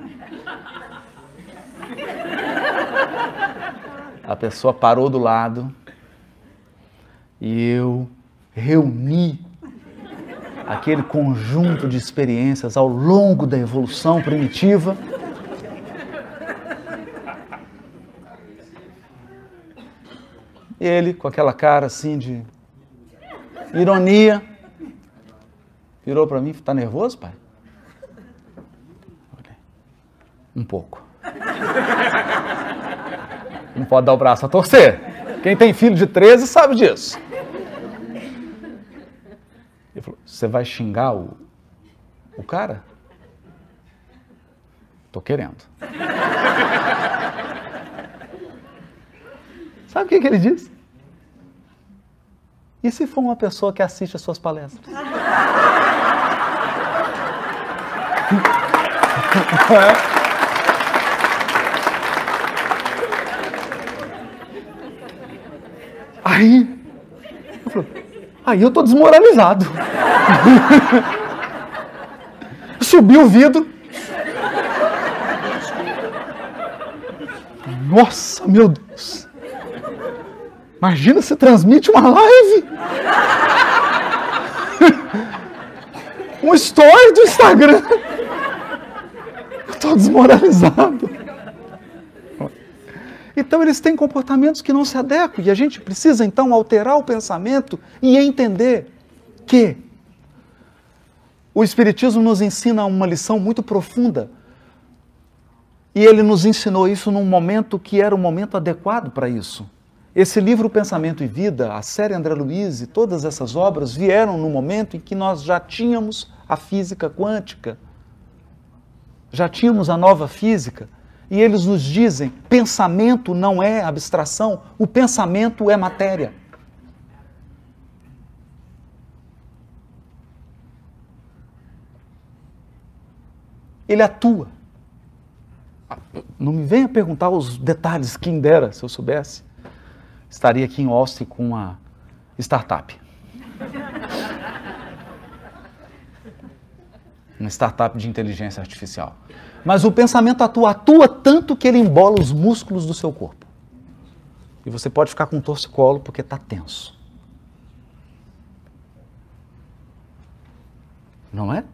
A pessoa parou do lado e eu reuni aquele conjunto de experiências ao longo da evolução primitiva. Ele, com aquela cara assim de ironia, virou para mim: Está nervoso, pai? Um pouco. Não pode dar o braço a torcer. Quem tem filho de 13 sabe disso. Ele falou: Você vai xingar o, o cara? Tô querendo. Sabe o que, que ele disse? E se for uma pessoa que assiste as suas palestras? Aí, eu falei, Aí eu tô desmoralizado. Subiu o vidro. Nossa, meu Deus. Imagina se transmite uma live. um story do Instagram. Eu tô desmoralizado. Então eles têm comportamentos que não se adequam e a gente precisa então alterar o pensamento e entender que o Espiritismo nos ensina uma lição muito profunda. E ele nos ensinou isso num momento que era o momento adequado para isso. Esse livro Pensamento e Vida, a série André Luiz e todas essas obras vieram no momento em que nós já tínhamos a física quântica, já tínhamos a nova física, e eles nos dizem: pensamento não é abstração, o pensamento é matéria. Ele atua. Não me venha perguntar os detalhes, quem dera, se eu soubesse. Estaria aqui em Austin com uma startup. uma startup de inteligência artificial. Mas o pensamento atua, atua tanto que ele embola os músculos do seu corpo. E você pode ficar com torcicolo porque está tenso. Não é?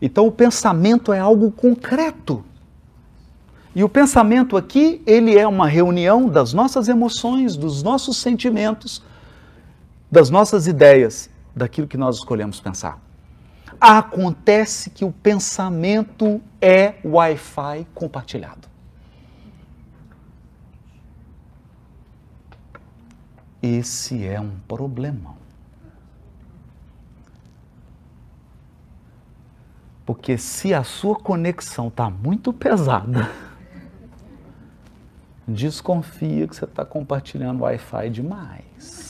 Então o pensamento é algo concreto. E o pensamento aqui, ele é uma reunião das nossas emoções, dos nossos sentimentos, das nossas ideias, daquilo que nós escolhemos pensar. Acontece que o pensamento é Wi-Fi compartilhado. Esse é um problema. Porque se a sua conexão está muito pesada, desconfia que você está compartilhando Wi-Fi demais.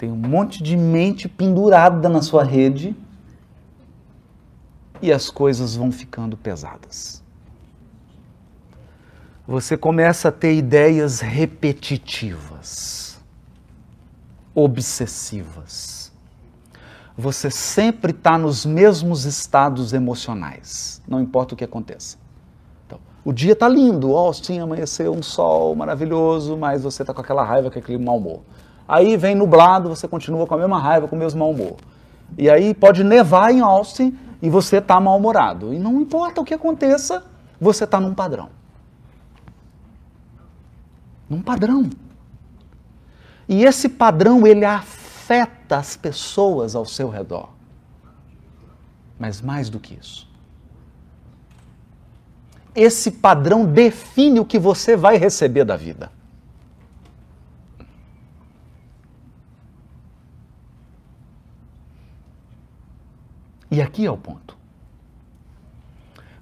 Tem um monte de mente pendurada na sua rede e as coisas vão ficando pesadas. Você começa a ter ideias repetitivas, obsessivas você sempre está nos mesmos estados emocionais, não importa o que aconteça. Então, o dia está lindo, Austin amanheceu um sol maravilhoso, mas você está com aquela raiva, com aquele mau humor. Aí vem nublado, você continua com a mesma raiva, com o mesmo mau humor. E aí pode nevar em Austin e você está mal-humorado. E não importa o que aconteça, você está num padrão. Num padrão. E esse padrão, ele afeta as pessoas ao seu redor. Mas mais do que isso, esse padrão define o que você vai receber da vida. E aqui é o ponto.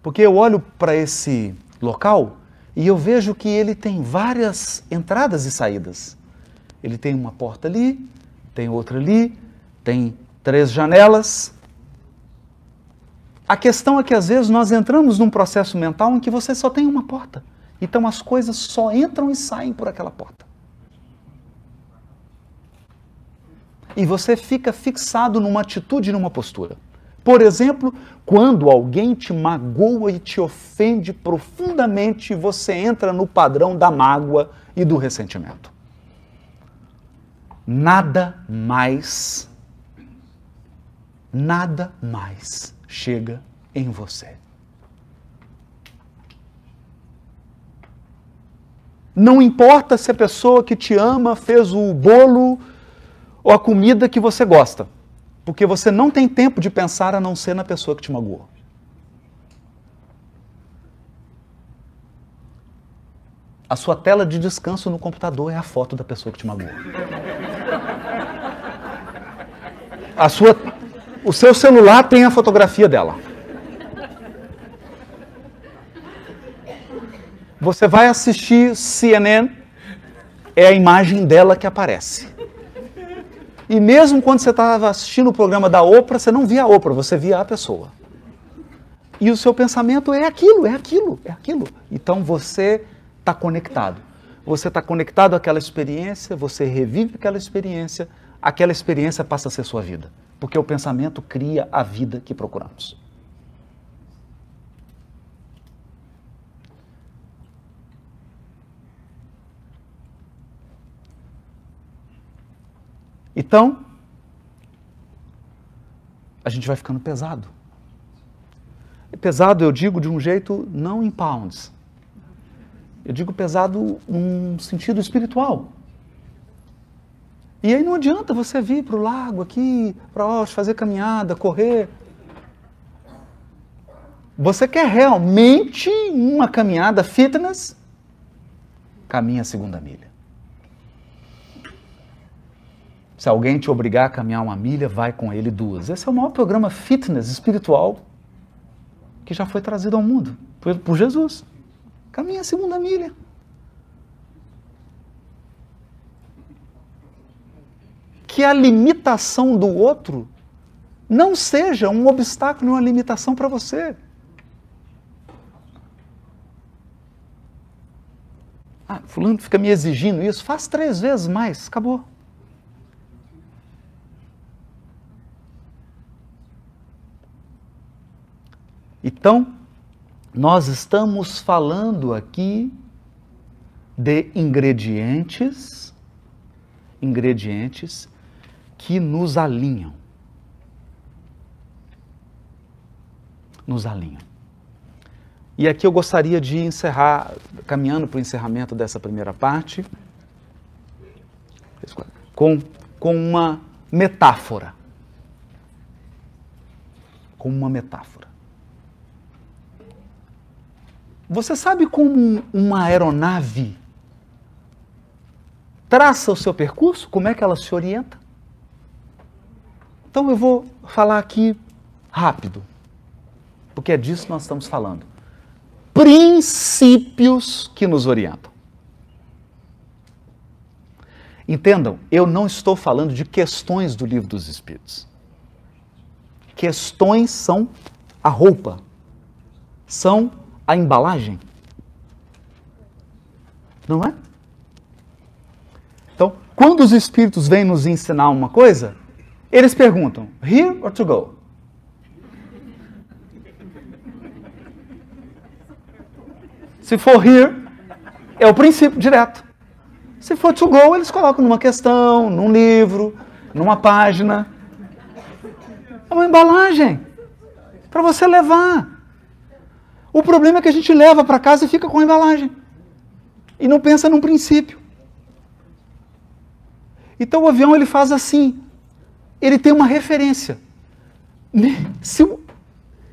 Porque eu olho para esse local e eu vejo que ele tem várias entradas e saídas. Ele tem uma porta ali, tem outra ali, tem três janelas. A questão é que às vezes nós entramos num processo mental em que você só tem uma porta. Então as coisas só entram e saem por aquela porta. E você fica fixado numa atitude, numa postura. Por exemplo, quando alguém te magoa e te ofende profundamente, você entra no padrão da mágoa e do ressentimento nada mais, nada mais chega em você. Não importa se a pessoa que te ama fez o bolo ou a comida que você gosta, porque você não tem tempo de pensar a não ser na pessoa que te magoou. A sua tela de descanso no computador é a foto da pessoa que te magoou. A sua, o seu celular tem a fotografia dela. Você vai assistir CNN, é a imagem dela que aparece. E mesmo quando você estava assistindo o programa da Oprah, você não via a Oprah, você via a pessoa. E o seu pensamento é aquilo, é aquilo, é aquilo. Então você está conectado. Você está conectado àquela experiência, você revive aquela experiência, aquela experiência passa a ser sua vida. Porque o pensamento cria a vida que procuramos. Então, a gente vai ficando pesado. E pesado, eu digo de um jeito não em pounds, eu digo pesado num sentido espiritual. E aí não adianta você vir para o lago aqui, para Osh, fazer caminhada, correr. Você quer realmente uma caminhada fitness? Caminha a segunda milha. Se alguém te obrigar a caminhar uma milha, vai com ele duas. Esse é o maior programa fitness espiritual que já foi trazido ao mundo por, Jesus. Caminha a segunda milha. Que a limitação do outro não seja um obstáculo, uma limitação para você. Ah, fulano fica me exigindo isso, faz três vezes mais, acabou. Então, nós estamos falando aqui de ingredientes, ingredientes que nos alinham. Nos alinham. E aqui eu gostaria de encerrar, caminhando para o encerramento dessa primeira parte, com, com uma metáfora. Com uma metáfora. Você sabe como uma aeronave traça o seu percurso? Como é que ela se orienta? Então eu vou falar aqui rápido, porque é disso que nós estamos falando. Princípios que nos orientam. Entendam, eu não estou falando de questões do livro dos Espíritos. Questões são a roupa, são a embalagem. Não é? Então, quando os Espíritos vêm nos ensinar uma coisa, eles perguntam: here or to go? Se for here, é o princípio direto. Se for to go, eles colocam numa questão, num livro, numa página. É uma embalagem para você levar. O problema é que a gente leva para casa e fica com a embalagem. E não pensa num princípio. Então o avião ele faz assim ele tem uma referência. Se,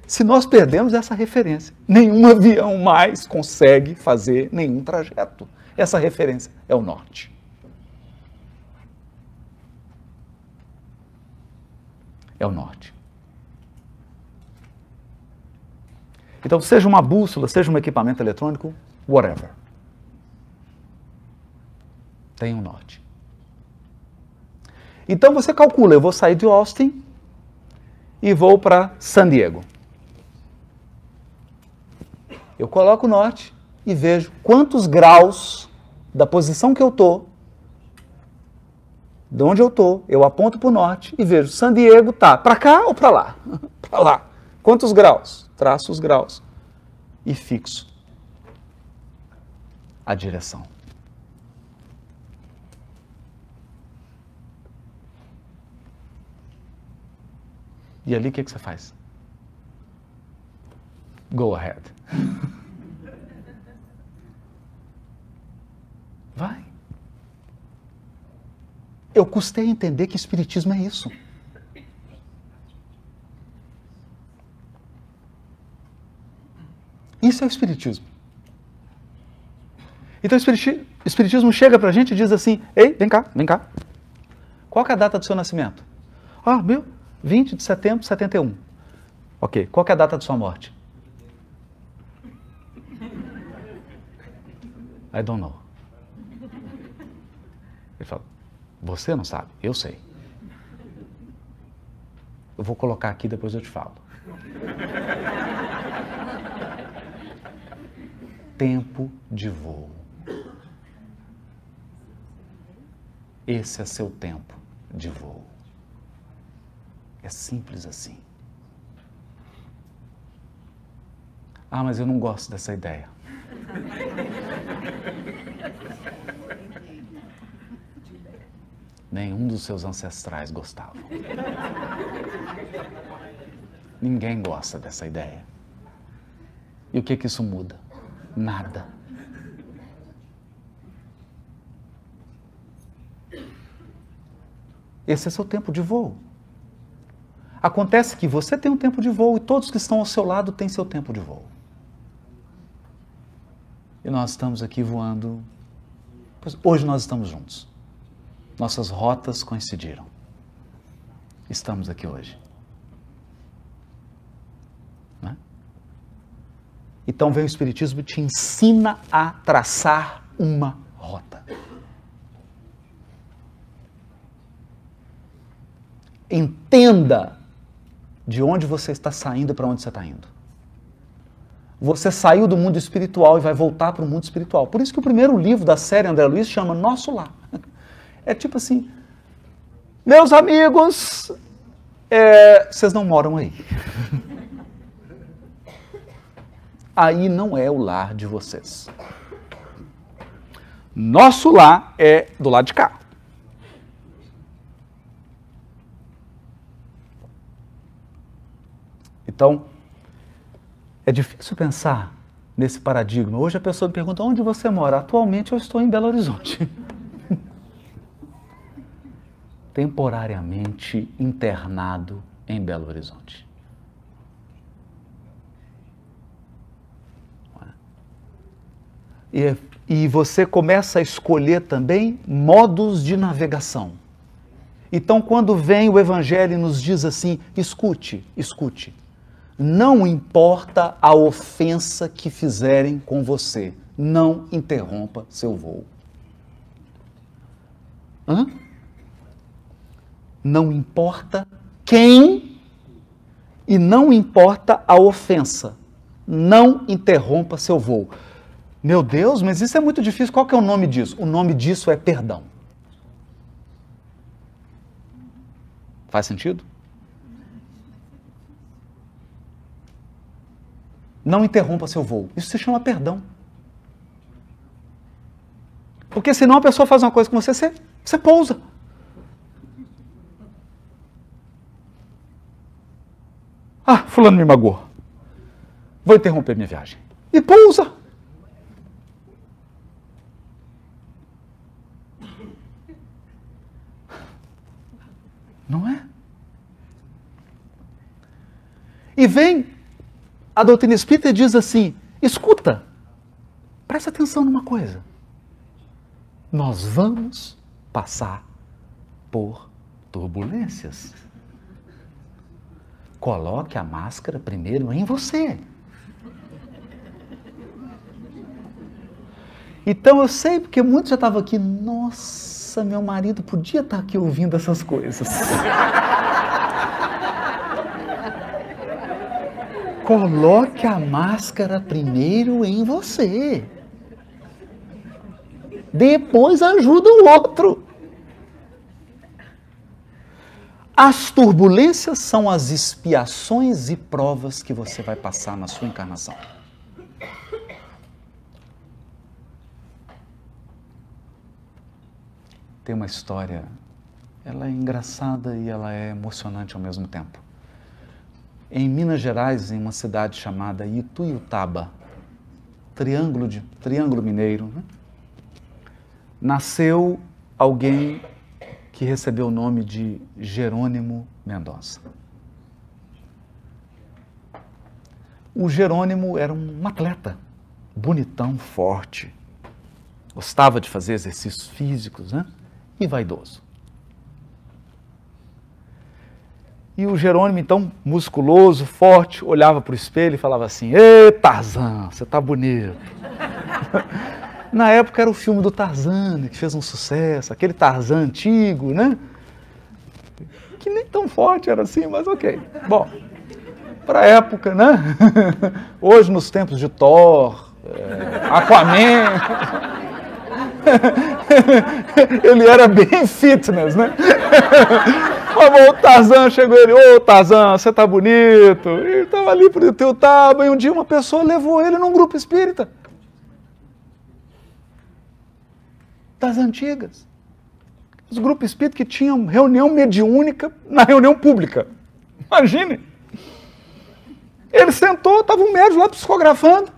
se nós perdemos essa referência, nenhum avião mais consegue fazer nenhum trajeto. Essa referência é o norte. É o norte. Então, seja uma bússola, seja um equipamento eletrônico, whatever. Tem um norte. Então você calcula, eu vou sair de Austin e vou para San Diego. Eu coloco o norte e vejo quantos graus da posição que eu estou, de onde eu estou, eu aponto para o norte e vejo San Diego tá para cá ou para lá? para lá. Quantos graus? Traço os graus e fixo a direção. E ali o que, que você faz? Go ahead. Vai. Eu custei a entender que Espiritismo é isso. Isso é o Espiritismo. Então o Espiritismo chega para a gente e diz assim: Ei, vem cá, vem cá. Qual é a data do seu nascimento? Ah, meu, 20 de setembro de 71. Ok, qual é a data de sua morte? I don't know. Ele fala, você não sabe? Eu sei. Eu vou colocar aqui, depois eu te falo. Tempo de voo. Esse é seu tempo de voo. É simples assim. Ah, mas eu não gosto dessa ideia. Nenhum dos seus ancestrais gostavam. Ninguém gosta dessa ideia. E o que que isso muda? Nada. Esse é seu tempo de voo. Acontece que você tem um tempo de voo e todos que estão ao seu lado têm seu tempo de voo. E nós estamos aqui voando. Hoje nós estamos juntos. Nossas rotas coincidiram. Estamos aqui hoje. Então vem o Espiritismo e te ensina a traçar uma rota. Entenda de onde você está saindo para onde você está indo. Você saiu do mundo espiritual e vai voltar para o mundo espiritual. Por isso que o primeiro livro da série André Luiz chama Nosso Lar. É tipo assim, meus amigos, é, vocês não moram aí. aí não é o lar de vocês. Nosso lar é do lado de cá. Então, é difícil pensar nesse paradigma. Hoje a pessoa me pergunta onde você mora. Atualmente eu estou em Belo Horizonte. Temporariamente internado em Belo Horizonte. E, e você começa a escolher também modos de navegação. Então, quando vem o Evangelho e nos diz assim: escute, escute não importa a ofensa que fizerem com você, não interrompa seu voo. Hã? Não importa quem e não importa a ofensa, não interrompa seu voo. Meu Deus, mas isso é muito difícil. Qual que é o nome disso? O nome disso é perdão. Faz sentido? Não interrompa seu voo. Isso se chama perdão. Porque senão a pessoa faz uma coisa com você, você, você pousa. Ah, fulano me magoou. Vou interromper minha viagem. E pousa. Não é? E vem a doutrina espírita diz assim: escuta, presta atenção numa coisa. Nós vamos passar por turbulências. Coloque a máscara primeiro em você. Então eu sei porque muitos já estavam aqui, nossa, meu marido podia estar aqui ouvindo essas coisas. Coloque a máscara primeiro em você. Depois ajuda o outro. As turbulências são as expiações e provas que você vai passar na sua encarnação. Tem uma história, ela é engraçada e ela é emocionante ao mesmo tempo em Minas Gerais, em uma cidade chamada Ituiutaba, Triângulo, de, Triângulo Mineiro, né? nasceu alguém que recebeu o nome de Jerônimo Mendonça. O Jerônimo era um atleta, bonitão, forte, gostava de fazer exercícios físicos né? E vaidoso. E o Jerônimo, então, musculoso, forte, olhava para o espelho e falava assim: Ê, Tarzan, você tá bonito. Na época era o filme do Tarzan, que fez um sucesso, aquele Tarzan antigo, né? Que nem tão forte era assim, mas ok. Bom, para a época, né? Hoje, nos tempos de Thor, é, Aquaman. ele era bem fitness, né? O Tarzan chegou ele, ô Tarzan, você tá bonito. Ele estava ali pro teu taba, e um dia uma pessoa levou ele num grupo espírita. Das antigas. Os grupos espíritas que tinham reunião mediúnica na reunião pública. Imagine. Ele sentou, estava um médico lá psicografando.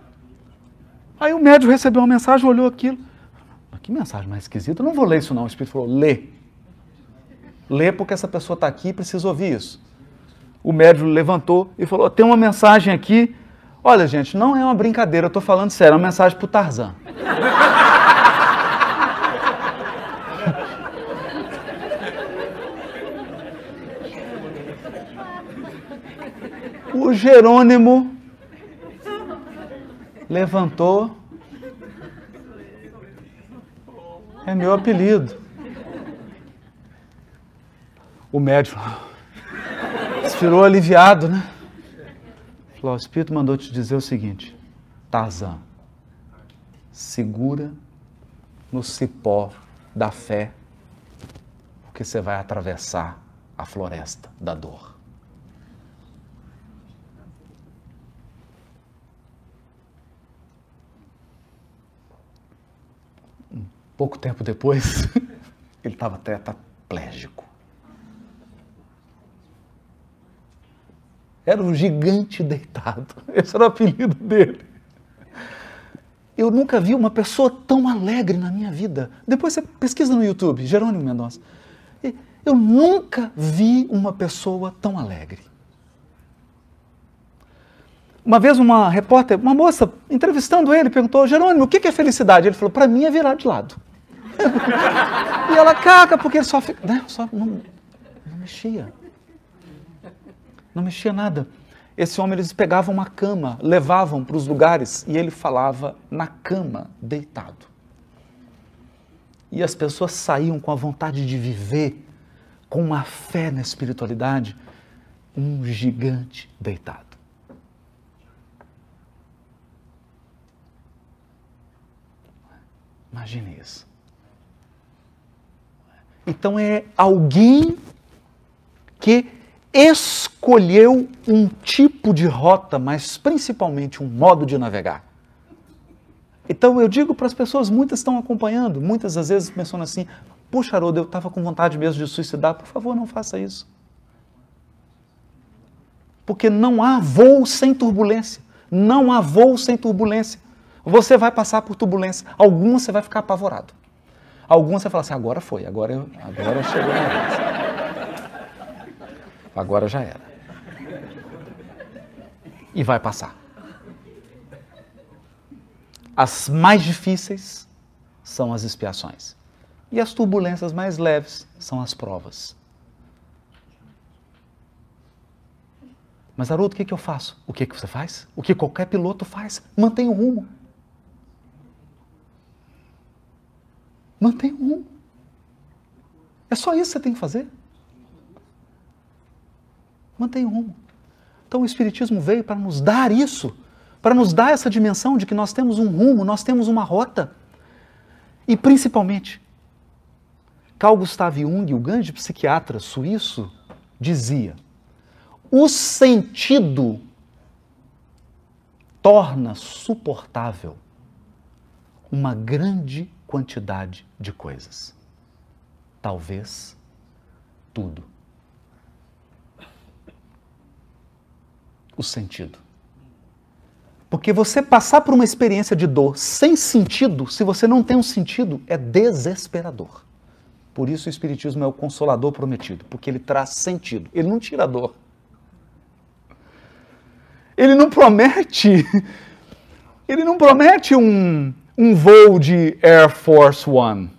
Aí o médico recebeu uma mensagem, olhou aquilo. Que mensagem mais esquisita. Eu não vou ler isso não. O Espírito falou, lê. Lê porque essa pessoa está aqui e precisa ouvir isso. O médico levantou e falou, tem uma mensagem aqui. Olha, gente, não é uma brincadeira, eu estou falando sério, é uma mensagem para o Tarzan. o Jerônimo levantou É meu apelido. O médico tirou aliviado, né? Falou: o Espírito mandou te dizer o seguinte: Tarzan, segura no cipó da fé, porque você vai atravessar a floresta da dor. Pouco tempo depois, ele estava tetraplégico. Era um gigante deitado. Esse era o apelido dele. Eu nunca vi uma pessoa tão alegre na minha vida. Depois você pesquisa no YouTube, Jerônimo Mendonça. Eu nunca vi uma pessoa tão alegre. Uma vez uma repórter, uma moça, entrevistando ele, perguntou, Jerônimo, o que é felicidade? Ele falou, para mim é virar de lado. e ela caga, porque só fica. Né, só não, não mexia. Não mexia nada. Esse homem, eles pegavam uma cama, levavam para os lugares e ele falava na cama, deitado. E as pessoas saíam com a vontade de viver, com uma fé na espiritualidade, um gigante deitado. Imagine isso. Então é alguém que escolheu um tipo de rota, mas principalmente um modo de navegar. Então eu digo para as pessoas, muitas estão acompanhando, muitas às vezes pensando assim: puxa, Haroldo, eu estava com vontade mesmo de suicidar, por favor, não faça isso. Porque não há voo sem turbulência. Não há voo sem turbulência. Você vai passar por turbulência. Algumas você vai ficar apavorado. Algumas você fala assim: agora foi, agora, agora chegou a vez. Agora já era. E vai passar. As mais difíceis são as expiações. E as turbulências mais leves são as provas. Mas, Haroldo, o que, que eu faço? O que, que você faz? O que qualquer piloto faz? Mantém o rumo. Mantém o rumo. É só isso que você tem que fazer. Mantenha o rumo. Então o Espiritismo veio para nos dar isso, para nos dar essa dimensão de que nós temos um rumo, nós temos uma rota. E principalmente, Carl Gustav Jung, o grande psiquiatra suíço, dizia: o sentido torna suportável uma grande quantidade de coisas. Talvez tudo. o sentido. Porque você passar por uma experiência de dor sem sentido, se você não tem um sentido, é desesperador. Por isso o Espiritismo é o consolador prometido, porque ele traz sentido, ele não tira dor. Ele não promete, ele não promete um, um voo de Air Force One.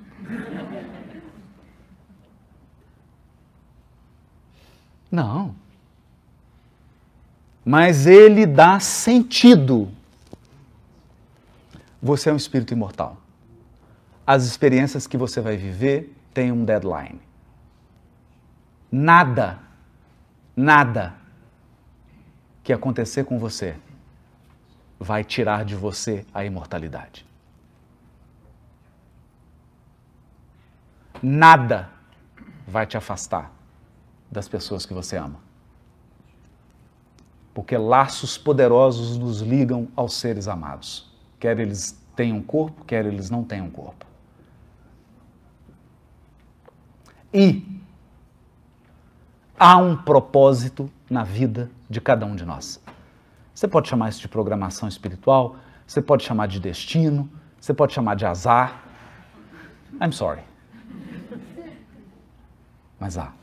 Não mas ele dá sentido. Você é um espírito imortal. As experiências que você vai viver têm um deadline. Nada, nada que acontecer com você vai tirar de você a imortalidade. Nada vai te afastar das pessoas que você ama porque laços poderosos nos ligam aos seres amados, quer eles tenham corpo, quer eles não tenham corpo. E há um propósito na vida de cada um de nós. Você pode chamar isso de programação espiritual, você pode chamar de destino, você pode chamar de azar. I'm sorry. Mas há.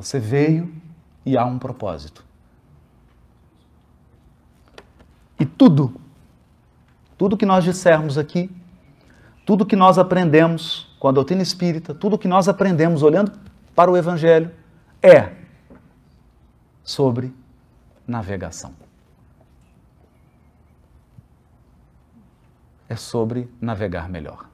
Você veio e há um propósito. E tudo, tudo que nós dissermos aqui, tudo que nós aprendemos com a doutrina espírita, tudo que nós aprendemos olhando para o Evangelho, é sobre navegação. É sobre navegar melhor.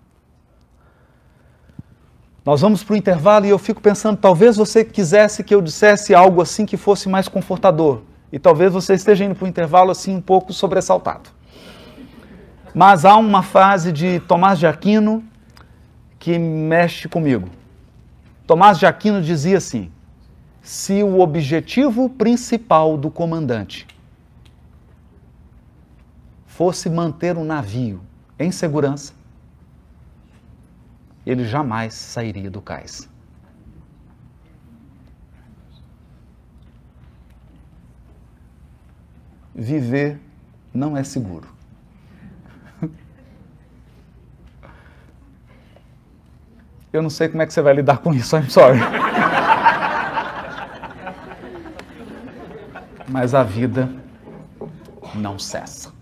Nós vamos para o intervalo e eu fico pensando, talvez você quisesse que eu dissesse algo assim que fosse mais confortador. E talvez você esteja indo para o intervalo assim um pouco sobressaltado. Mas há uma frase de Tomás de Aquino que mexe comigo. Tomás de Aquino dizia assim: se o objetivo principal do comandante fosse manter o navio em segurança, ele jamais sairia do cais. Viver não é seguro. Eu não sei como é que você vai lidar com isso, I'm sorry. Mas a vida não cessa.